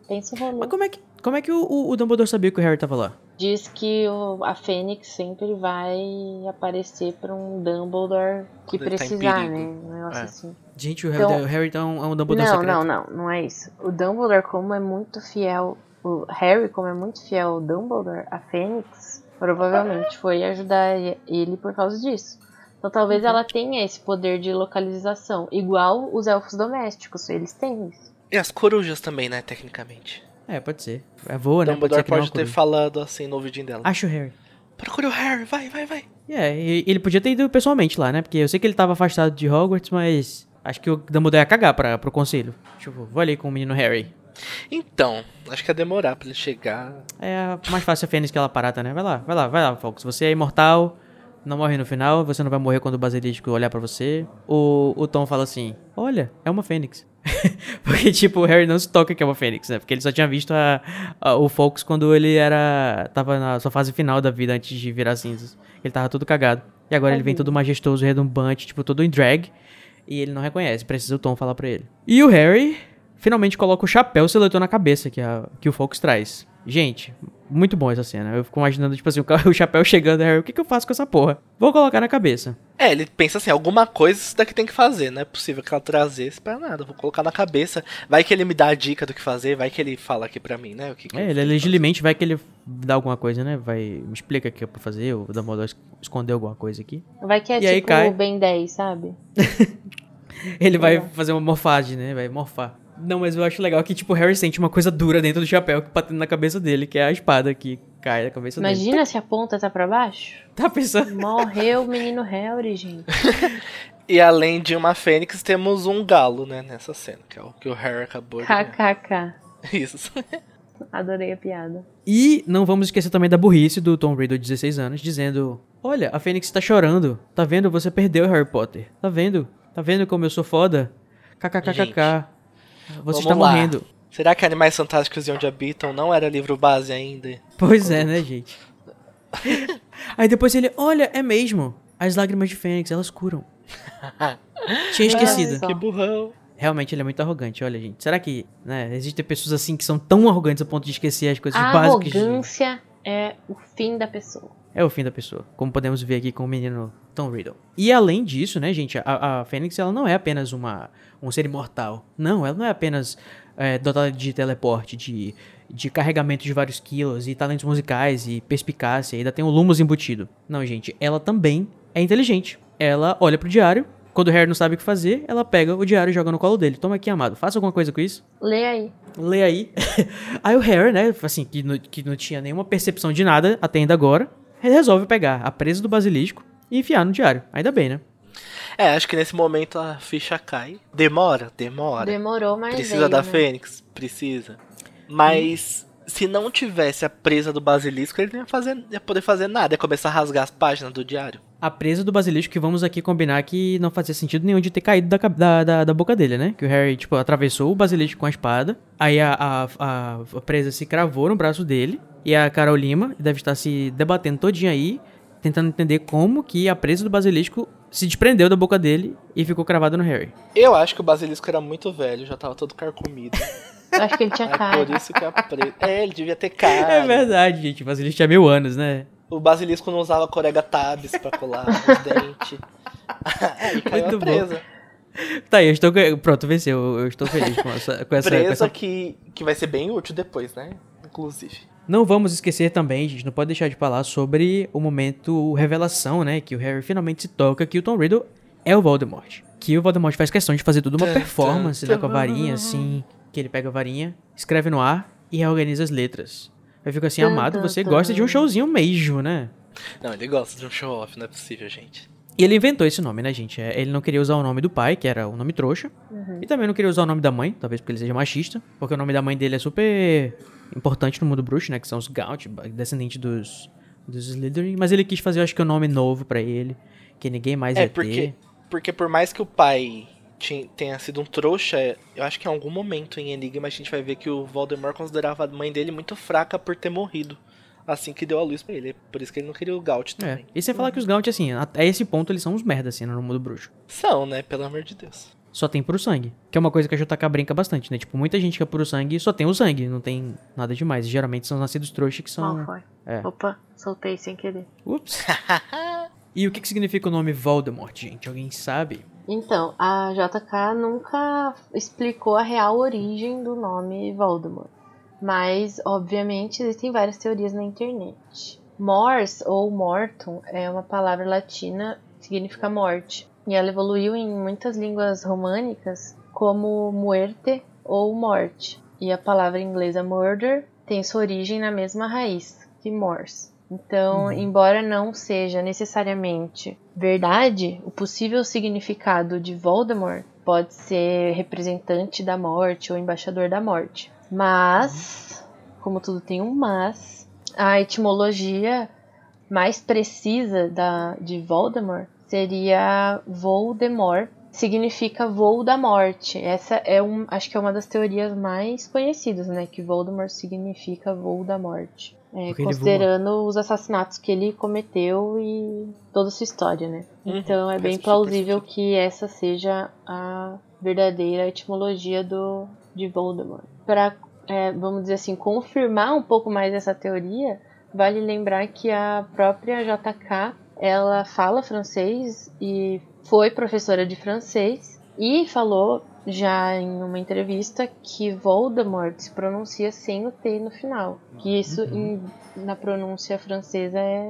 pensa o rolê. Mas como é que. Como é que o, o- Dumbledore sabia que o Harry tava lá? Diz que o- a Fênix sempre vai aparecer pra um Dumbledore que Quando tá precisar, perigo. né? Um negócio É. assim. Gente, o Harry, Então- o Harry então é um Dumbledore Não, secreto. não, não, não é isso. O Dumbledore, como é muito fiel, o Harry, como é muito fiel ao Dumbledore, a Fênix provavelmente foi ajudar ele por causa disso. Então talvez Uhum. ela tenha esse poder de localização, igual os elfos domésticos, eles têm isso. E as corujas também, né, tecnicamente. É, pode ser. É voa, né? Dumbledore ser que nem pode uma ter coruja. falado assim no ouvidinho dela. Acho o Harry. Procure o Harry, vai, vai, vai. É, e ele podia ter ido pessoalmente lá, né? Porque eu sei que ele tava afastado de Hogwarts, mas acho que o Dumbledore ia cagar pra, pro conselho. Tipo, vou ali com o menino Harry. Então, acho que ia demorar pra ele chegar. É mais fácil a Fênix que ela parata, né? Vai lá, vai lá, vai lá, Fox. Você é imortal, não morre no final, você não vai morrer quando o basilisco olhar pra você. O, o Tom fala assim, olha, é uma Fênix. Porque, tipo, o Harry não se toca que é uma Fênix, né? Porque ele só tinha visto a, a- o Fox quando ele era... Tava na sua fase final da vida antes de virar cinzas. Ele tava todo cagado. E agora ele vem todo majestoso, redumbante, tipo, todo em drag. E ele não reconhece, precisa o Tom falar pra ele. E o Harry finalmente coloca o chapéu seletor na cabeça que, a, que o Fox traz. Gente, Muito bom essa cena. Eu fico imaginando, tipo assim, o, o chapéu chegando, Harry, o que, que eu faço com essa porra? Vou colocar na cabeça. É, ele pensa assim, alguma coisa isso daqui tem que fazer, não é possível que ela trazesse pra nada, vou colocar na cabeça. Vai que ele me dá a dica do que fazer, vai que ele fala aqui pra mim, né? O que que É, ele legitimamente vai que ele dá alguma coisa, né? Vai, me explica o que é pra fazer, ou dá modo esconder alguma coisa aqui. Vai que é E aí tipo cai. o Ben 10, sabe? Ele vai É. fazer uma morfagem, né? Vai morfar. Não, mas eu acho legal que, tipo, o Harry sente uma coisa dura dentro do chapéu que batendo na cabeça dele, que é a espada que cai da cabeça dele. Imagina se a ponta tá pra baixo. Tá pensando? Morreu o menino Harry, gente. E além de uma fênix, temos um galo, né, nessa cena, que é o que o Harry acabou de... KKK. Isso. Adorei a piada. E não vamos esquecer também da burrice do Tom Riddle, de 16 anos, dizendo: Olha, a Fênix tá chorando. Tá vendo? Você perdeu, Harry Potter. Tá vendo? Tá vendo como eu sou foda? KKKKK. Você Vamos está lá. morrendo. Será que Animais Fantásticos e Onde Habitam não era livro base ainda? Pois é, né, gente? Aí depois ele: Olha, é mesmo. As lágrimas de Fênix, elas curam. Tinha esquecido. Só. Que burrão. Realmente ele é muito arrogante, olha, gente. Será que, né, existem pessoas assim que são tão arrogantes a ponto de esquecer as coisas A básicas? de- arrogância é o fim da pessoa. É o fim da pessoa, como podemos ver aqui com o menino Tom Riddle. E além disso, né, gente, a, a Fênix ela não é apenas uma, um ser imortal. Não, ela não é apenas é, dotada de teleporte, de, de carregamento de vários quilos e talentos musicais e perspicácia, e ainda tem o Lumos embutido. Não, gente, ela também é inteligente. Ela olha pro diário, quando o Harry não sabe o que fazer, ela pega o diário e joga no colo dele. Toma aqui, amado, faça alguma coisa com isso. Lê aí. Lê aí. aí o Harry, né, assim, que não, que não tinha nenhuma percepção de nada até ainda agora, ele resolve pegar a presa do basilisco e enfiar no diário. Ainda bem, né? É, acho que nesse momento a ficha cai. Demora? Demora. Demorou, mas Precisa veio, da né? Fênix? Precisa. Mas se não tivesse a presa do basilisco, ele não ia, fazer, ia poder fazer nada. Ia começar a rasgar as páginas do diário. A presa do basilisco que vamos aqui combinar que não fazia sentido nenhum de ter caído da, da, da, da boca dele, né? Que o Harry, tipo, atravessou o basilisco com a espada. Aí a, a, a, a presa se cravou no braço dele. E a Carol Lima deve estar se debatendo todinha aí, tentando entender como que a presa do basilisco se desprendeu da boca dele e ficou cravada no Harry. Eu acho que o basilisco era muito velho, já tava todo carcomido. Eu acho que ele tinha É cara. por isso que a presa. É, ele devia ter cara. É verdade, gente. O basilisco tinha mil anos, né? O basilisco não usava corega tabs pra colar os dentes. Aí caiu Muito a bom. presa. Tá aí, eu estou. Pronto, venceu. Eu estou feliz com essa. Com essa, com Presa essa... que, que vai ser bem útil depois, né? Inclusive. Não vamos esquecer também, gente, não pode deixar de falar sobre o momento revelação, né? Que o Harry finalmente se toca que o Tom Riddle é o Voldemort. Que o Voldemort faz questão de fazer tudo uma performance, né? Com a varinha, assim. Que ele pega a varinha, escreve no ar e reorganiza as letras. Eu fico assim, amado, você gosta de um showzinho mesmo, né? Não, ele gosta de um show-off, não é possível, gente. E ele inventou esse nome, né, gente? É, Ele não queria usar o nome do pai, que era o nome trouxa. E também não queria usar o nome da mãe, talvez porque ele seja machista. Porque o nome da mãe dele é super importante no mundo bruxo, né? Que são os Gaunt, descendente dos, dos Slytherin. Mas ele quis fazer, eu acho que, um nome novo pra ele. Que ninguém mais É, ia porque, ter. porque por mais que o pai tenha sido um trouxa, eu acho que em algum momento em Enigma a gente vai ver que o Voldemort considerava a mãe dele muito fraca por ter morrido. Assim que deu a luz pra ele. Por isso que ele não queria o Gaut É. também. E você falar que os Gaunt, assim, até esse ponto eles são uns merda, assim, no mundo bruxo. São, né? Pelo amor de Deus. Só tem puro sangue. Que é uma coisa que a JK brinca bastante, né? Tipo, muita gente que é puro sangue só tem o sangue, não tem nada demais. Geralmente são nascidos trouxas que são. Qual foi? É. Opa, soltei sem querer. Ups. e o que, que significa o nome Voldemort, gente? Alguém sabe? Então, a JK nunca explicou a real origem do nome Voldemort. Mas, obviamente, existem várias teorias na internet. Mors ou mortum é uma palavra latina que significa morte. E ela evoluiu em muitas línguas românicas como muerte ou morte. E a palavra inglesa murder tem sua origem na mesma raiz que mors. Então, embora não seja necessariamente verdade, o possível significado de Voldemort pode ser representante da morte ou embaixador da morte. Mas, como tudo tem um mas, a etimologia mais precisa da, de Voldemort seria Voldemort, significa voo da morte. Essa é um, acho que é uma das teorias mais conhecidas, né? Que Voldemort significa voo da morte. É, considerando os assassinatos que ele cometeu e toda a sua história, né? Uhum, Então é bem super plausível que essa seja a verdadeira etimologia do, de Voldemort. Para é, vamos dizer assim, confirmar um pouco mais essa teoria, vale lembrar que a própria JK ela fala francês e foi professora de francês e falou já em uma entrevista que Voldemort se pronuncia sem o T no final. Que isso em, na pronúncia francesa é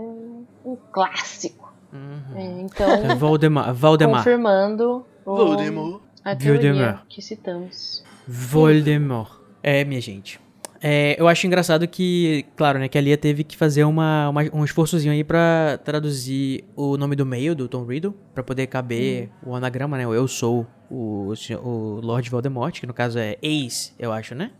um clássico. Uhum. É, então, Voldemort. Valdemar. confirmando o- Voldemort. a teoria Voldemort. que citamos. Voldemort. É, minha gente. É, eu acho engraçado que, claro, né, que a Lia teve que fazer uma, uma- um esforçozinho aí pra traduzir o nome do meio do Tom Riddle, pra poder caber o anagrama, né? O eu sou o, o Lord Voldemort, que no caso é ex, eu acho, né?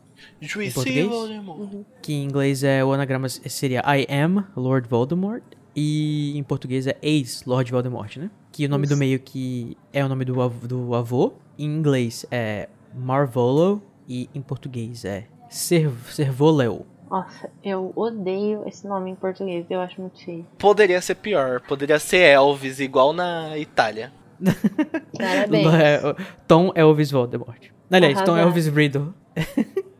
Juicy português? Voldemort. Que em inglês é o anagrama seria I am Lord Voldemort e em português é ex Lord Voldemort, né? Que o nome do Isso. meio que é o nome do avô, do avô, em inglês é Marvolo e em português é Serv Servoleu. Nossa, eu odeio esse nome em português, eu acho muito feio. Poderia ser pior. Poderia ser Elvis, igual na Itália. Parabéns. É, o- Tom Elvis Voldemort. Aliás, Tom. Elvis Riddle.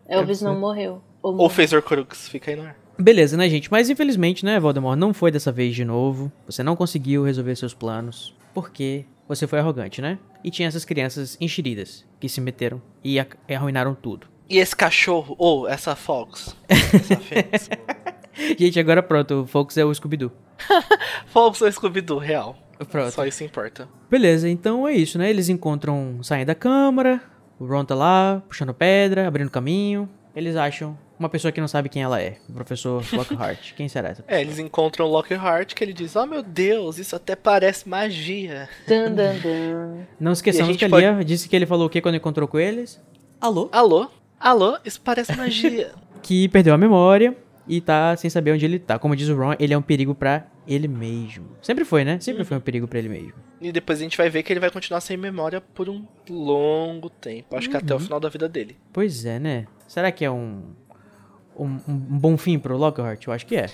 Elvis não morreu. Ou Ou fez Horcrux, fica aí no ar. Beleza, né, gente? Mas infelizmente, né, Voldemort, não foi dessa vez de novo. Você não conseguiu resolver seus planos. Porque você foi arrogante, né? E tinha essas crianças enxeridas que se meteram e arruinaram tudo. E esse cachorro, ou essa Fox. Essa Fênix. Gente, agora pronto, o Fox é o Scooby-Doo. Fox ou Scooby-Doo, real. Pronto. Só isso importa. Beleza, então é isso, né? Eles encontram, saem da câmara, o Ron tá lá, puxando pedra, abrindo caminho. Eles acham uma pessoa que não sabe quem ela é, o professor Lockhart. quem será essa? É, eles encontram o Lockhart que ele diz: Oh meu Deus, isso até parece magia. Dun, dun, dun. Não esqueçamos que a pode- Lia disse que ele falou o que quando encontrou com eles? Alô? Alô? Alô? Isso parece magia. Que perdeu a memória e tá sem saber onde ele tá. Como diz o Ron, ele é um perigo pra ele mesmo. Sempre foi, né? Sempre foi um perigo pra ele mesmo. e depois a gente vai ver que ele vai continuar sem memória por um longo tempo. Acho que até o final da vida dele. Pois é, né? Será que é um, um, um bom fim pro Lockhart? Eu acho que é.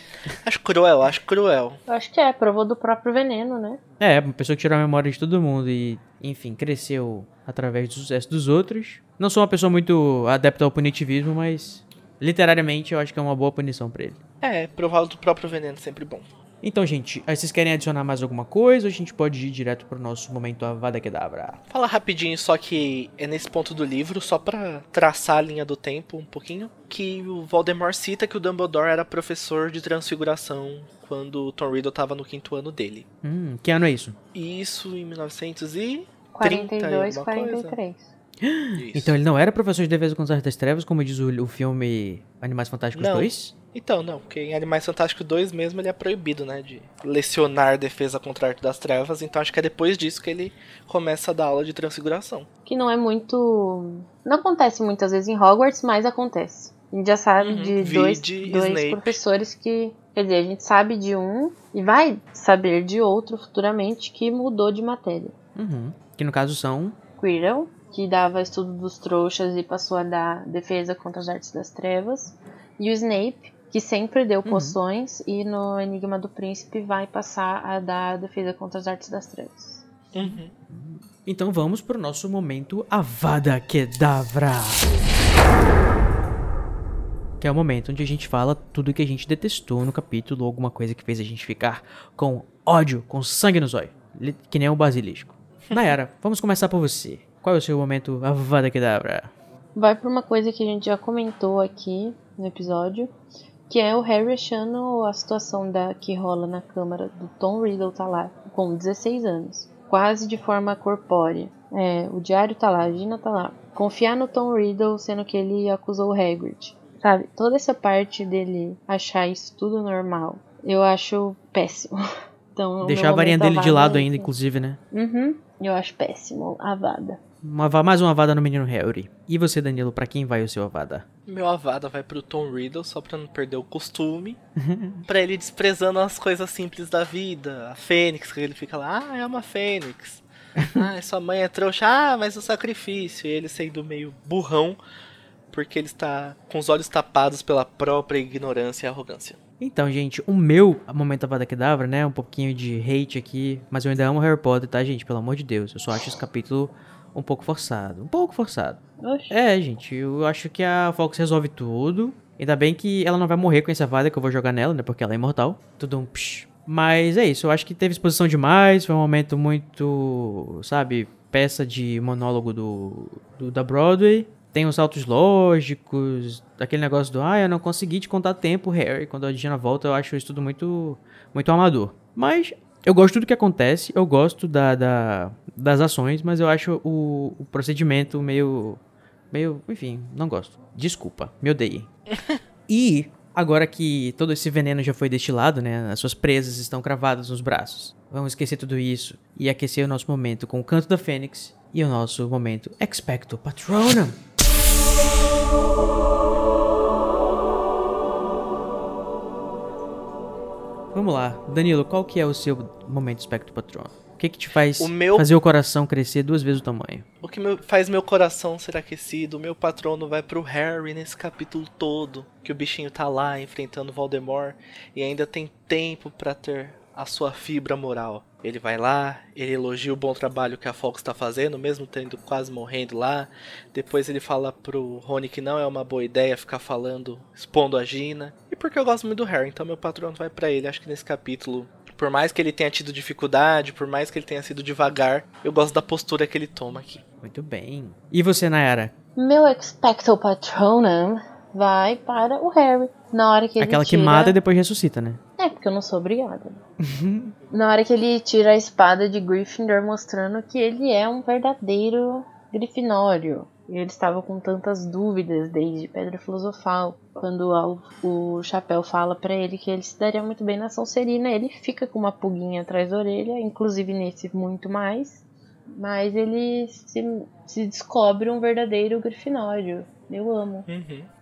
Acho cruel, acho cruel. Eu acho que é, provou do próprio veneno, né? É, uma pessoa que tirou a memória de todo mundo e, enfim, cresceu através do sucesso dos outros. Não sou uma pessoa muito adepta ao punitivismo, mas literariamente eu acho que é uma boa punição pra ele. É, provar do próprio veneno é sempre bom. Então, gente, aí vocês querem adicionar mais alguma coisa ou a gente pode ir direto pro nosso momento Avada Kedavra? Fala rapidinho, só que é nesse ponto do livro, só pra traçar a linha do tempo um pouquinho, que o Voldemort cita que o Dumbledore era professor de transfiguração quando o Tom Riddle tava no quinto ano dele. Hum, que ano é isso? Isso em 1930 42, e alguma coisa. 43. Isso. Então ele não era professor de defesa contra as artes das trevas, como diz o, o filme Animais Fantásticos Não. 2? Então, não, porque em Animais Fantásticos 2 mesmo ele é proibido, né, de lecionar defesa contra a arte das trevas, então acho que é depois disso que ele começa a dar aula de transfiguração. Que não é muito. Não acontece muitas vezes em Hogwarts, mas acontece. A gente já sabe Uhum. de dois, dois professores que. Quer dizer, a gente sabe de um e vai saber de outro futuramente que mudou de matéria. Uhum. Que no caso são. Quirrell, que dava estudo dos trouxas e passou a dar defesa contra as artes das trevas. E o Snape, que sempre deu poções e no Enigma do Príncipe vai passar a dar defesa contra as artes das trevas. Uhum. Então vamos pro nosso momento Avada Kedavra. Que é o momento onde a gente fala tudo que a gente detestou no capítulo, ou alguma coisa que fez a gente ficar com ódio, com sangue nos olhos. Que nem um basilisco. Nayara, vamos começar por você. Qual é o seu momento Avada Kedavra? Vai pra uma coisa que a gente já comentou aqui no episódio, que é o Harry achando a situação da que rola na câmara do Tom Riddle tá lá, com 16 anos, quase de forma corpórea. É, o diário tá lá, a Gina tá lá. Confiar no Tom Riddle, sendo que ele acusou o Hagrid. Sabe, toda essa parte dele achar isso tudo normal, eu acho péssimo. Então, Deixar a varinha dele de Avada lado é ainda, inclusive, né? Uhum, eu acho péssimo, Avada. Uma, mais uma Avada no menino Harry. E você, Danilo, pra quem vai o seu Avada? Meu avada vai pro Tom Riddle, só pra não perder o costume. pra ele desprezando as coisas simples da vida. A Fênix, que ele fica lá, ah, é uma Fênix. ah, sua mãe é trouxa, ah, mas o sacrifício. E ele sendo meio burrão, porque ele está com os olhos tapados pela própria ignorância e arrogância. Então, gente, o meu momento Avada Kedavra, né? Um pouquinho de hate aqui, mas eu ainda amo Harry Potter, tá, gente? Pelo amor de Deus. Eu só acho esse capítulo um pouco forçado. Um pouco forçado. Oxi. É, gente, eu acho que a Fox resolve tudo. Ainda bem que ela não vai morrer com essa vada que eu vou jogar nela, né? Porque ela é imortal. Tudo um psh. Mas é isso, eu acho que teve exposição demais. Foi um momento muito, sabe, peça de monólogo do, do- da Broadway. Tem os saltos lógicos, aquele negócio do, ah, eu não consegui te contar tempo, Harry. Quando a Diana volta, eu acho isso tudo muito, muito amador. Mas eu gosto do que acontece, eu gosto da, da- das ações, mas eu acho o, o procedimento meio, meio, enfim, não gosto. Desculpa, me odeiem. e agora que todo esse veneno já foi destilado, né, as suas presas estão cravadas nos braços. Vamos esquecer tudo isso e aquecer o nosso momento com o canto da Fênix e o nosso momento Expecto Patronum. Vamos lá, Danilo, qual que é o seu momento Expecto Patronum? O que que te faz O meu- fazer o coração crescer duas vezes o tamanho? O que meu- faz meu coração ser aquecido, o meu patrono vai pro Harry nesse capítulo todo, que o bichinho tá lá enfrentando Voldemort e ainda tem tempo pra ter a sua fibra moral. Ele vai lá, ele elogia o bom trabalho que a Fox tá fazendo, mesmo tendo quase morrendo lá. Depois ele fala pro Rony que não é uma boa ideia ficar falando, expondo a Gina. E porque eu gosto muito do Harry, então meu patrono vai pra ele. Acho que nesse capítulo por mais que ele tenha tido dificuldade, por mais que ele tenha sido devagar, eu gosto da postura que ele toma aqui. Muito bem. E você, Nayara? Meu Expecto Patronum vai para o Harry. Na hora que ele Aquela que tira... mata e depois ressuscita, né? É, porque eu não sou obrigada. Na hora que ele tira a espada de Gryffindor, mostrando que ele é um verdadeiro Grifinório. E ele estava com tantas dúvidas desde Pedra Filosofal. Quando o Chapéu fala pra ele que ele se daria muito bem na Sonserina, ele fica com uma pulguinha atrás da orelha, inclusive nesse muito mais. Mas ele se, se descobre um verdadeiro Grifinório. Eu amo.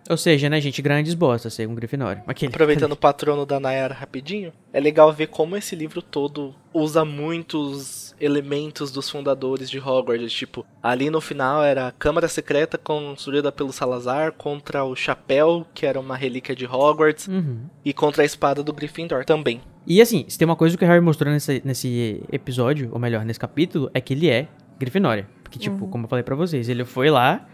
Ou seja, né, gente, grandes bosta ser um Grifinório. Aquele. Aproveitando o patrono da Nayara rapidinho, é legal ver como esse livro todo usa muitos elementos dos fundadores de Hogwarts. Tipo, ali no final era a Câmara Secreta construída pelo Salazar contra o Chapéu, que era uma relíquia de Hogwarts, Uhum. e contra a espada do Gryffindor também. E assim, se tem uma coisa que o Harry mostrou nesse, nesse episódio, ou melhor, nesse capítulo, é que ele é Grifinória. Porque, tipo, como eu falei pra vocês, ele foi lá,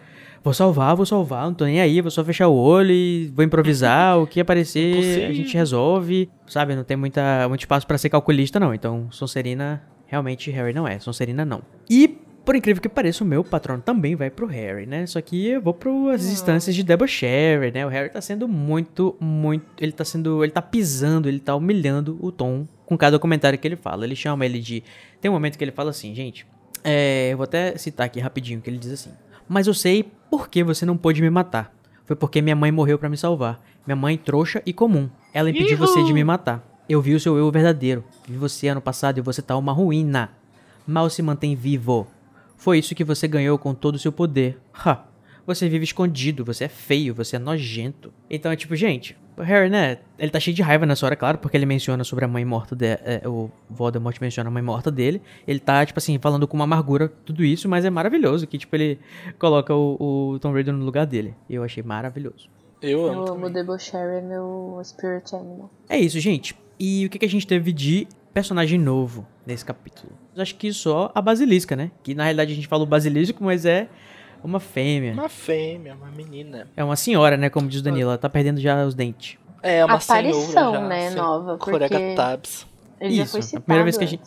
vou salvar, vou salvar, não tô nem aí, vou só fechar o olho e vou improvisar, o que aparecer a gente resolve, sabe? Não tem muita, muito espaço pra ser calculista, não. Então, Sonserina, realmente, Harry não é. Sonserina, não. E, por incrível que pareça, o meu patrono também vai pro Harry, né? Só que eu vou pras instâncias de debochary, né? O Harry tá sendo muito, muito... Ele tá sendo... Ele tá pisando, ele tá humilhando o Tom com cada comentário que ele fala. Ele chama ele de... Tem um momento que ele fala assim, gente... É, eu vou até citar aqui rapidinho, que ele diz assim... Mas eu sei por que você não pôde me matar. Foi porque minha mãe morreu pra me salvar. Minha mãe trouxa e comum. Ela impediu você de me matar. Eu vi o seu eu verdadeiro. Vi você ano passado e você tá uma ruína. Mal se mantém vivo. Foi isso que você ganhou com todo o seu poder. Ha! Você vive escondido, você é feio, você é nojento. Então é tipo, gente, o Harry, né? Ele tá cheio de raiva nessa hora, claro, porque ele menciona sobre a mãe morta dele. o Voldemort menciona a mãe morta dele. Ele tá, tipo assim, falando com uma amargura tudo isso, mas é maravilhoso que, tipo, ele coloca o, o Tom Riddle no lugar dele. E eu achei maravilhoso. Eu Eu amo. amo também. Debochary, é meu spirit animal. É isso, gente. E o que, que a gente teve de personagem novo nesse capítulo? Eu acho que só a Basilisca, né? Que na realidade a gente falou basilisco, mas é uma fêmea. Uma fêmea, uma menina. É uma senhora, né? Como diz o Danilo, ela tá perdendo já os dentes. É uma Aparição, senhora já, né, nova, Corega porque- Tabs. Ele já Isso, foi a primeira vez que a gente-.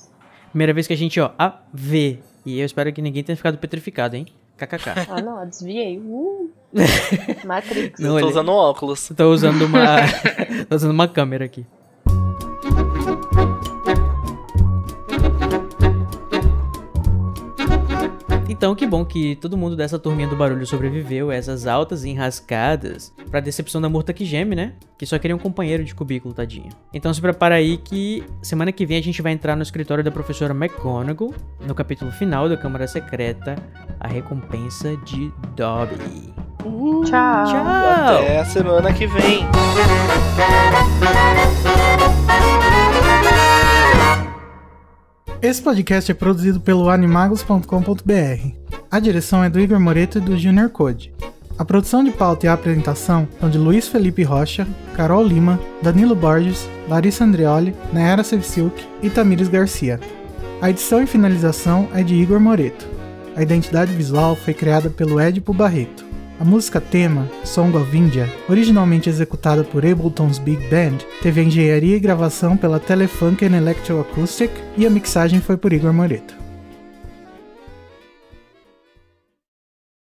Primeira vez que a gente, ó, a vê. E eu espero que ninguém tenha ficado petrificado, hein? KKK. Ah, não, eu desviei. Uh. Matrix. Não, eu tô usando óculos. Tô usando uma. tô usando uma câmera aqui. Então, que bom que todo mundo dessa turminha do barulho sobreviveu a essas altas enrascadas pra decepção da Murta que geme, né? Que só queria um companheiro de cubículo, tadinho. Então se prepara aí que semana que vem a gente vai entrar no escritório da professora McGonagall, no capítulo final da Câmara Secreta, a recompensa de Dobby. Tchau. Tchau! Até a semana que vem. Esse podcast é produzido pelo animagos.com.br. A direção é do Igor Moreto e do Junior Code. A produção de pauta e a apresentação são de Luiz Felipe Rocha, Carol Lima, Danilo Borges, Larissa Andreoli, Nayara Sevciuk e Tamires Garcia. A edição e finalização é de Igor Moreto. A identidade visual foi criada pelo Edipo Barreto. A música tema, Song of India, originalmente executada por Ableton's Big Band, teve a engenharia e gravação pela Telefunken Electroacoustic e a mixagem foi por Igor Moreto.